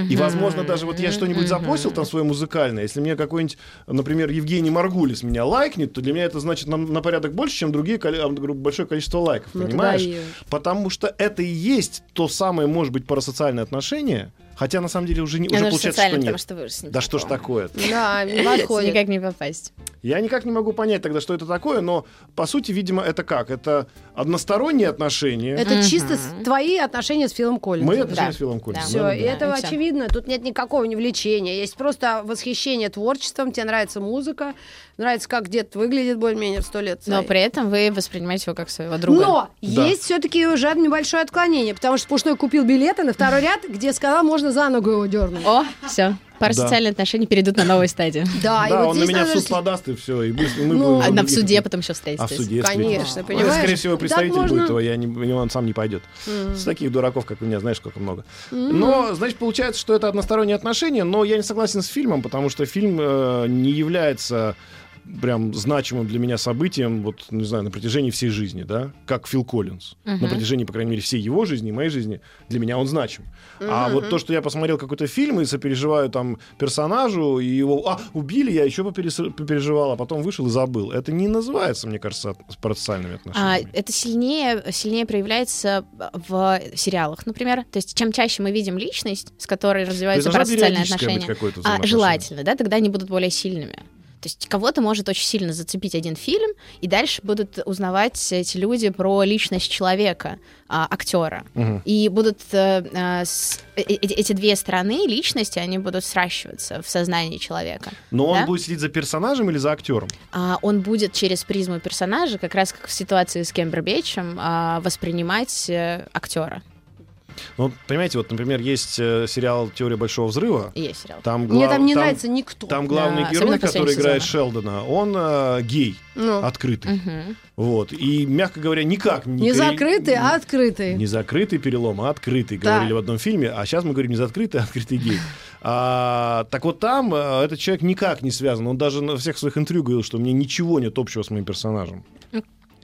Speaker 2: И, возможно, даже вот я что-нибудь запостил там свое музыкальное, если мне какой-нибудь, например, Евгений Маргулис меня лайкнет, то для меня это значит на, на порядок больше, чем другие, а, большое количество лайков,
Speaker 1: Ну,
Speaker 2: понимаешь?
Speaker 1: даешь.
Speaker 2: Потому что это и есть то самое, может быть, парасоциальное отношение, хотя на самом деле уже, не, уже
Speaker 3: же
Speaker 2: получается, что
Speaker 3: потому
Speaker 2: нет.
Speaker 3: что с ним
Speaker 2: Да что ж такое [LAUGHS]
Speaker 1: Да, не
Speaker 3: Это
Speaker 1: подходит.
Speaker 3: Никак не попасть.
Speaker 2: Я никак не могу понять тогда, что это такое, но по сути, видимо, это как? Это односторонние отношения.
Speaker 1: Это чисто твои отношения с Филом Коллинзом.
Speaker 2: Мы отношения
Speaker 3: Да.
Speaker 2: с Филом Коллинзом.
Speaker 1: Все,
Speaker 2: да,
Speaker 1: и
Speaker 2: да.
Speaker 1: это
Speaker 3: и всё.
Speaker 1: очевидно. Тут нет никакого не влечения. Есть просто восхищение творчеством. Тебе нравится музыка, нравится, как дед выглядит более-менее в сто лет.
Speaker 3: Но при этом вы воспринимаете его как своего друга.
Speaker 1: Но
Speaker 2: Да.
Speaker 1: есть все-таки уже небольшое отклонение, потому что Пушной купил билеты на второй ряд, где сказал, можно за ногу его дернуть.
Speaker 3: О, все. Парасоциальные отношения перейдут на новую стадию. [LAUGHS]
Speaker 1: Да, и
Speaker 2: Да,
Speaker 1: вот
Speaker 2: он на меня в суд подаст, и все. И мы, и мы
Speaker 1: Ну,
Speaker 2: будем
Speaker 3: А на в суде потом еще
Speaker 2: А в
Speaker 3: встретитесь.
Speaker 2: суде
Speaker 1: Конечно, понимаешь?
Speaker 2: Ну, Скорее всего,
Speaker 1: Так
Speaker 2: представитель
Speaker 1: можно-
Speaker 2: будет его, я не, он сам не пойдет. С таких дураков, как у меня, знаешь, сколько много. Но, значит, получается, что это односторонние отношения, но я не согласен с фильмом, потому что фильм э, не является прям значимым для меня событием, вот, не знаю, на протяжении всей жизни, да, как Фил Коллинз. На
Speaker 3: Мгм.
Speaker 2: протяжении, по крайней мере, всей его жизни моей жизни, для меня он значим. А вот то, что я посмотрел какой-то фильм и сопереживаю там персонажу, и его, а, убили, я еще попереживал, а потом вышел и забыл. Это не называется, мне кажется, парасоциальными
Speaker 3: А,
Speaker 2: отношениями.
Speaker 3: это сильнее, сильнее проявляется в сериалах, например. То есть, чем чаще мы видим личность, с которой развиваются
Speaker 2: периодическое быть
Speaker 3: отношения, а, желательно, да, тогда они будут более сильными. То есть кого-то может очень сильно зацепить один фильм, и дальше будут узнавать эти люди про личность человека, а, актера.
Speaker 2: Мгм.
Speaker 3: И будут э, с- э- э- эти две стороны личности, они будут сращиваться в сознании человека.
Speaker 2: Но он
Speaker 3: да?
Speaker 2: будет следить за персонажем или за актером?
Speaker 3: А, он будет через призму персонажа, как раз как в ситуации с Кембербэтчем, а, воспринимать актера.
Speaker 2: Ну, понимаете, вот, например, есть э, сериал «Теория большого взрыва».
Speaker 3: Есть сериал.
Speaker 2: Там,
Speaker 1: Мне
Speaker 2: глав-
Speaker 1: там не нравится никто.
Speaker 2: Там главный
Speaker 3: Да,
Speaker 2: герой, который играет
Speaker 3: сезонах.
Speaker 2: Шелдона, он э, гей,
Speaker 1: Ну,
Speaker 2: открытый.
Speaker 3: Мгм.
Speaker 2: Вот. И, мягко говоря, никак не...
Speaker 1: не закрытый, а открытый.
Speaker 2: Не закрытый перелом, а открытый,
Speaker 1: Да.
Speaker 2: говорили в одном фильме. А сейчас мы говорим не закрытый, а открытый гей. А, так вот там э, этот человек никак не связан. Он даже на всех своих интервью говорил, что у меня ничего нет общего с моим персонажем.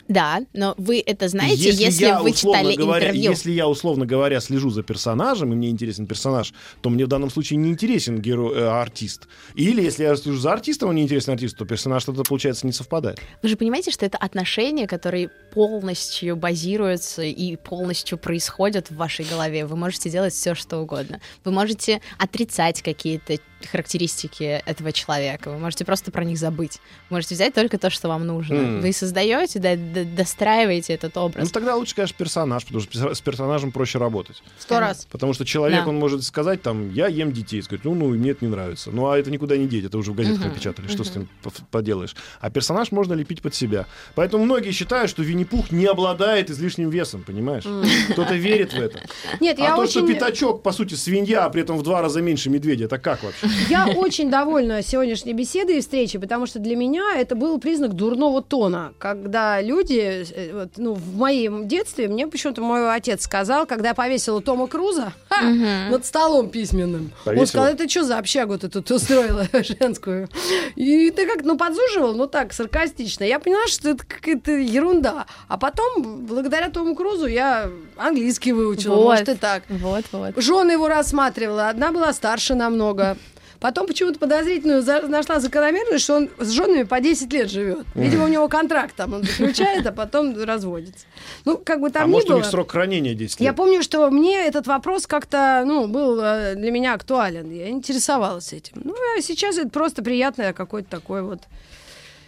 Speaker 3: Да, но вы это знаете, если,
Speaker 2: я,
Speaker 3: вы читали
Speaker 2: говоря,
Speaker 3: интервью.
Speaker 2: Если я, условно говоря, слежу за персонажем, и мне интересен персонаж, то мне в данном случае не интересен герой, э, артист. Или если я слежу за артистом, а не интересен артист, то персонаж тогда, получается, не совпадает.
Speaker 3: Вы же понимаете, что это отношения, которые полностью базируются и полностью происходят в вашей голове. Вы можете делать все, что угодно. Вы можете отрицать какие-то характеристики этого человека. Вы можете просто про них забыть. Вы можете взять только то, что вам нужно.
Speaker 2: М.
Speaker 3: Вы создаете, да, достраиваете этот
Speaker 2: Ну,
Speaker 3: образ.
Speaker 2: тогда лучше, конечно, персонаж, потому что с персонажем проще работать.
Speaker 1: Сто раз.
Speaker 2: Потому что человек,
Speaker 3: Да.
Speaker 2: он может сказать, там, я ем детей, сказать, ну, ну, мне это не нравится. Ну, а это никуда не деть, это уже в газетах
Speaker 3: Мгм,
Speaker 2: напечатали, что с этим поделаешь. А персонаж можно лепить под себя. Поэтому многие считают, что Винни-Пух не обладает излишним весом, понимаешь? Кто-то верит в это.
Speaker 1: Нет,
Speaker 2: А
Speaker 1: я
Speaker 2: то, что
Speaker 1: очень...
Speaker 2: пятачок, по сути, свинья, а при этом в два раза меньше медведя, это как вообще?
Speaker 1: Я очень довольна сегодняшней беседой и встречей, потому что для меня это был признак дурного тона, когда люди, э, вот, ну, в моем детстве, мне почему-то мой отец сказал, когда я повесила Тома Круза ха, над столом письменным, он
Speaker 2: Повесила?
Speaker 1: сказал, это что за общагу ты тут устроила [LAUGHS] женскую? И ты как, ну, подзуживал, ну, так, саркастично. Я поняла, что это какая-то ерунда. А потом, благодаря Тому Крузу, я английский выучила,
Speaker 3: Вот.
Speaker 1: может, и так.
Speaker 3: Вот, вот.
Speaker 1: Жены его рассматривала. Одна была старше намного. Потом почему-то подозрительную за- нашла закономерность, что он с женами по 10 лет живет. Видимо, у него контракт там он заключает, а потом разводится. Ну, как бы там
Speaker 2: а
Speaker 1: ни
Speaker 2: может, у
Speaker 1: было.
Speaker 2: них срок хранения 10 лет?
Speaker 1: Я помню, что мне этот вопрос как-то, ну, был э, для меня актуален. Я интересовалась этим. Ну, а сейчас это просто приятное какое-то такое вот...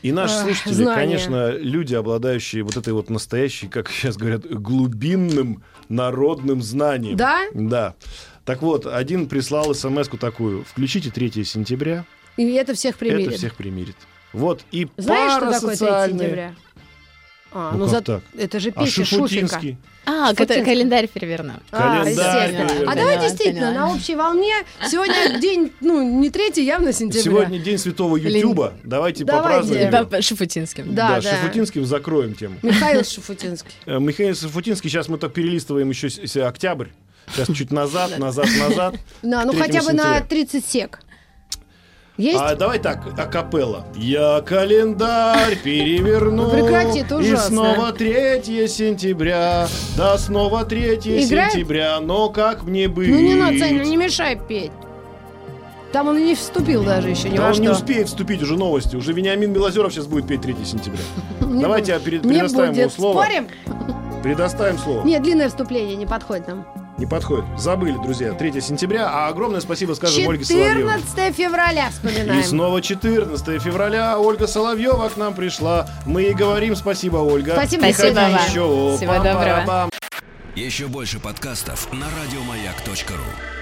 Speaker 2: И наши слушатели,
Speaker 1: знания.
Speaker 2: конечно, люди, обладающие вот этой вот настоящей, как сейчас говорят, глубинным народным знанием.
Speaker 1: Да?
Speaker 2: Да. Так вот, один прислал смс-ку такую. Включите 3 сентября,
Speaker 1: И это всех примирит.
Speaker 2: это всех примирит. Вот, и
Speaker 1: Знаешь, что такое 3
Speaker 2: парасоциальные-
Speaker 1: сентября? А,
Speaker 2: Ну,
Speaker 1: ну,
Speaker 2: как
Speaker 1: за-
Speaker 2: так?
Speaker 1: это же
Speaker 2: А
Speaker 1: песня Шуфика.
Speaker 2: Шуфутинский?
Speaker 3: А, который календарь переверну.
Speaker 1: А,
Speaker 2: Календарь перевернул.
Speaker 1: А давай действительно
Speaker 3: поняла.
Speaker 1: на общей волне. Сегодня [LAUGHS] день, ну, не 3 явно сентября.
Speaker 2: Сегодня день святого Ютуба. Давайте
Speaker 1: Давайте.
Speaker 2: попразднуем.
Speaker 1: Да.
Speaker 3: По Шафутинским.
Speaker 1: Да, да.
Speaker 2: Шафутинским закроем тему.
Speaker 1: Михаил Шафутинский.
Speaker 2: Э, Михаил Шафутинский, сейчас мы так перелистываем еще с- с- октябрь. Сейчас чуть назад, назад, назад. [LAUGHS]
Speaker 1: Да, ну
Speaker 2: 3
Speaker 1: хотя бы на
Speaker 2: сентября.
Speaker 1: 30 сек. Есть?
Speaker 2: А давай так, акапелла. Я календарь переверну. [LAUGHS]
Speaker 1: Ну, прекрати, это
Speaker 2: И
Speaker 1: ужасно.
Speaker 2: снова 3 сентября. Да, снова 3
Speaker 1: Играет?
Speaker 2: сентября. Но как мне быть?
Speaker 1: Ну не надо, Саня, ну не мешай петь. Там он и не вступил даже еще ни
Speaker 2: Да
Speaker 1: во
Speaker 2: он
Speaker 1: что.
Speaker 2: не успеет вступить, уже новости. Уже Вениамин Белозеров сейчас будет петь 3 сентября. [LAUGHS] Давайте я перед- предоставим ему слово.
Speaker 1: Спорим?
Speaker 2: Предоставим слово.
Speaker 1: Нет, длинное вступление не подходит нам.
Speaker 2: Не подходит. Забыли, друзья. 3 сентября. А огромное спасибо скажем Ольге Соловьевой.
Speaker 1: 14 февраля вспоминаем.
Speaker 2: И снова 14 февраля Ольга Соловьева к нам пришла. Мы ей говорим спасибо, Ольга.
Speaker 1: Спасибо,
Speaker 2: Приходи
Speaker 3: Спасибо вам.
Speaker 2: еще.
Speaker 3: Всего
Speaker 2: Пам-парам-пам.
Speaker 3: доброго.
Speaker 4: Еще больше подкастов на радиомаяк.ру.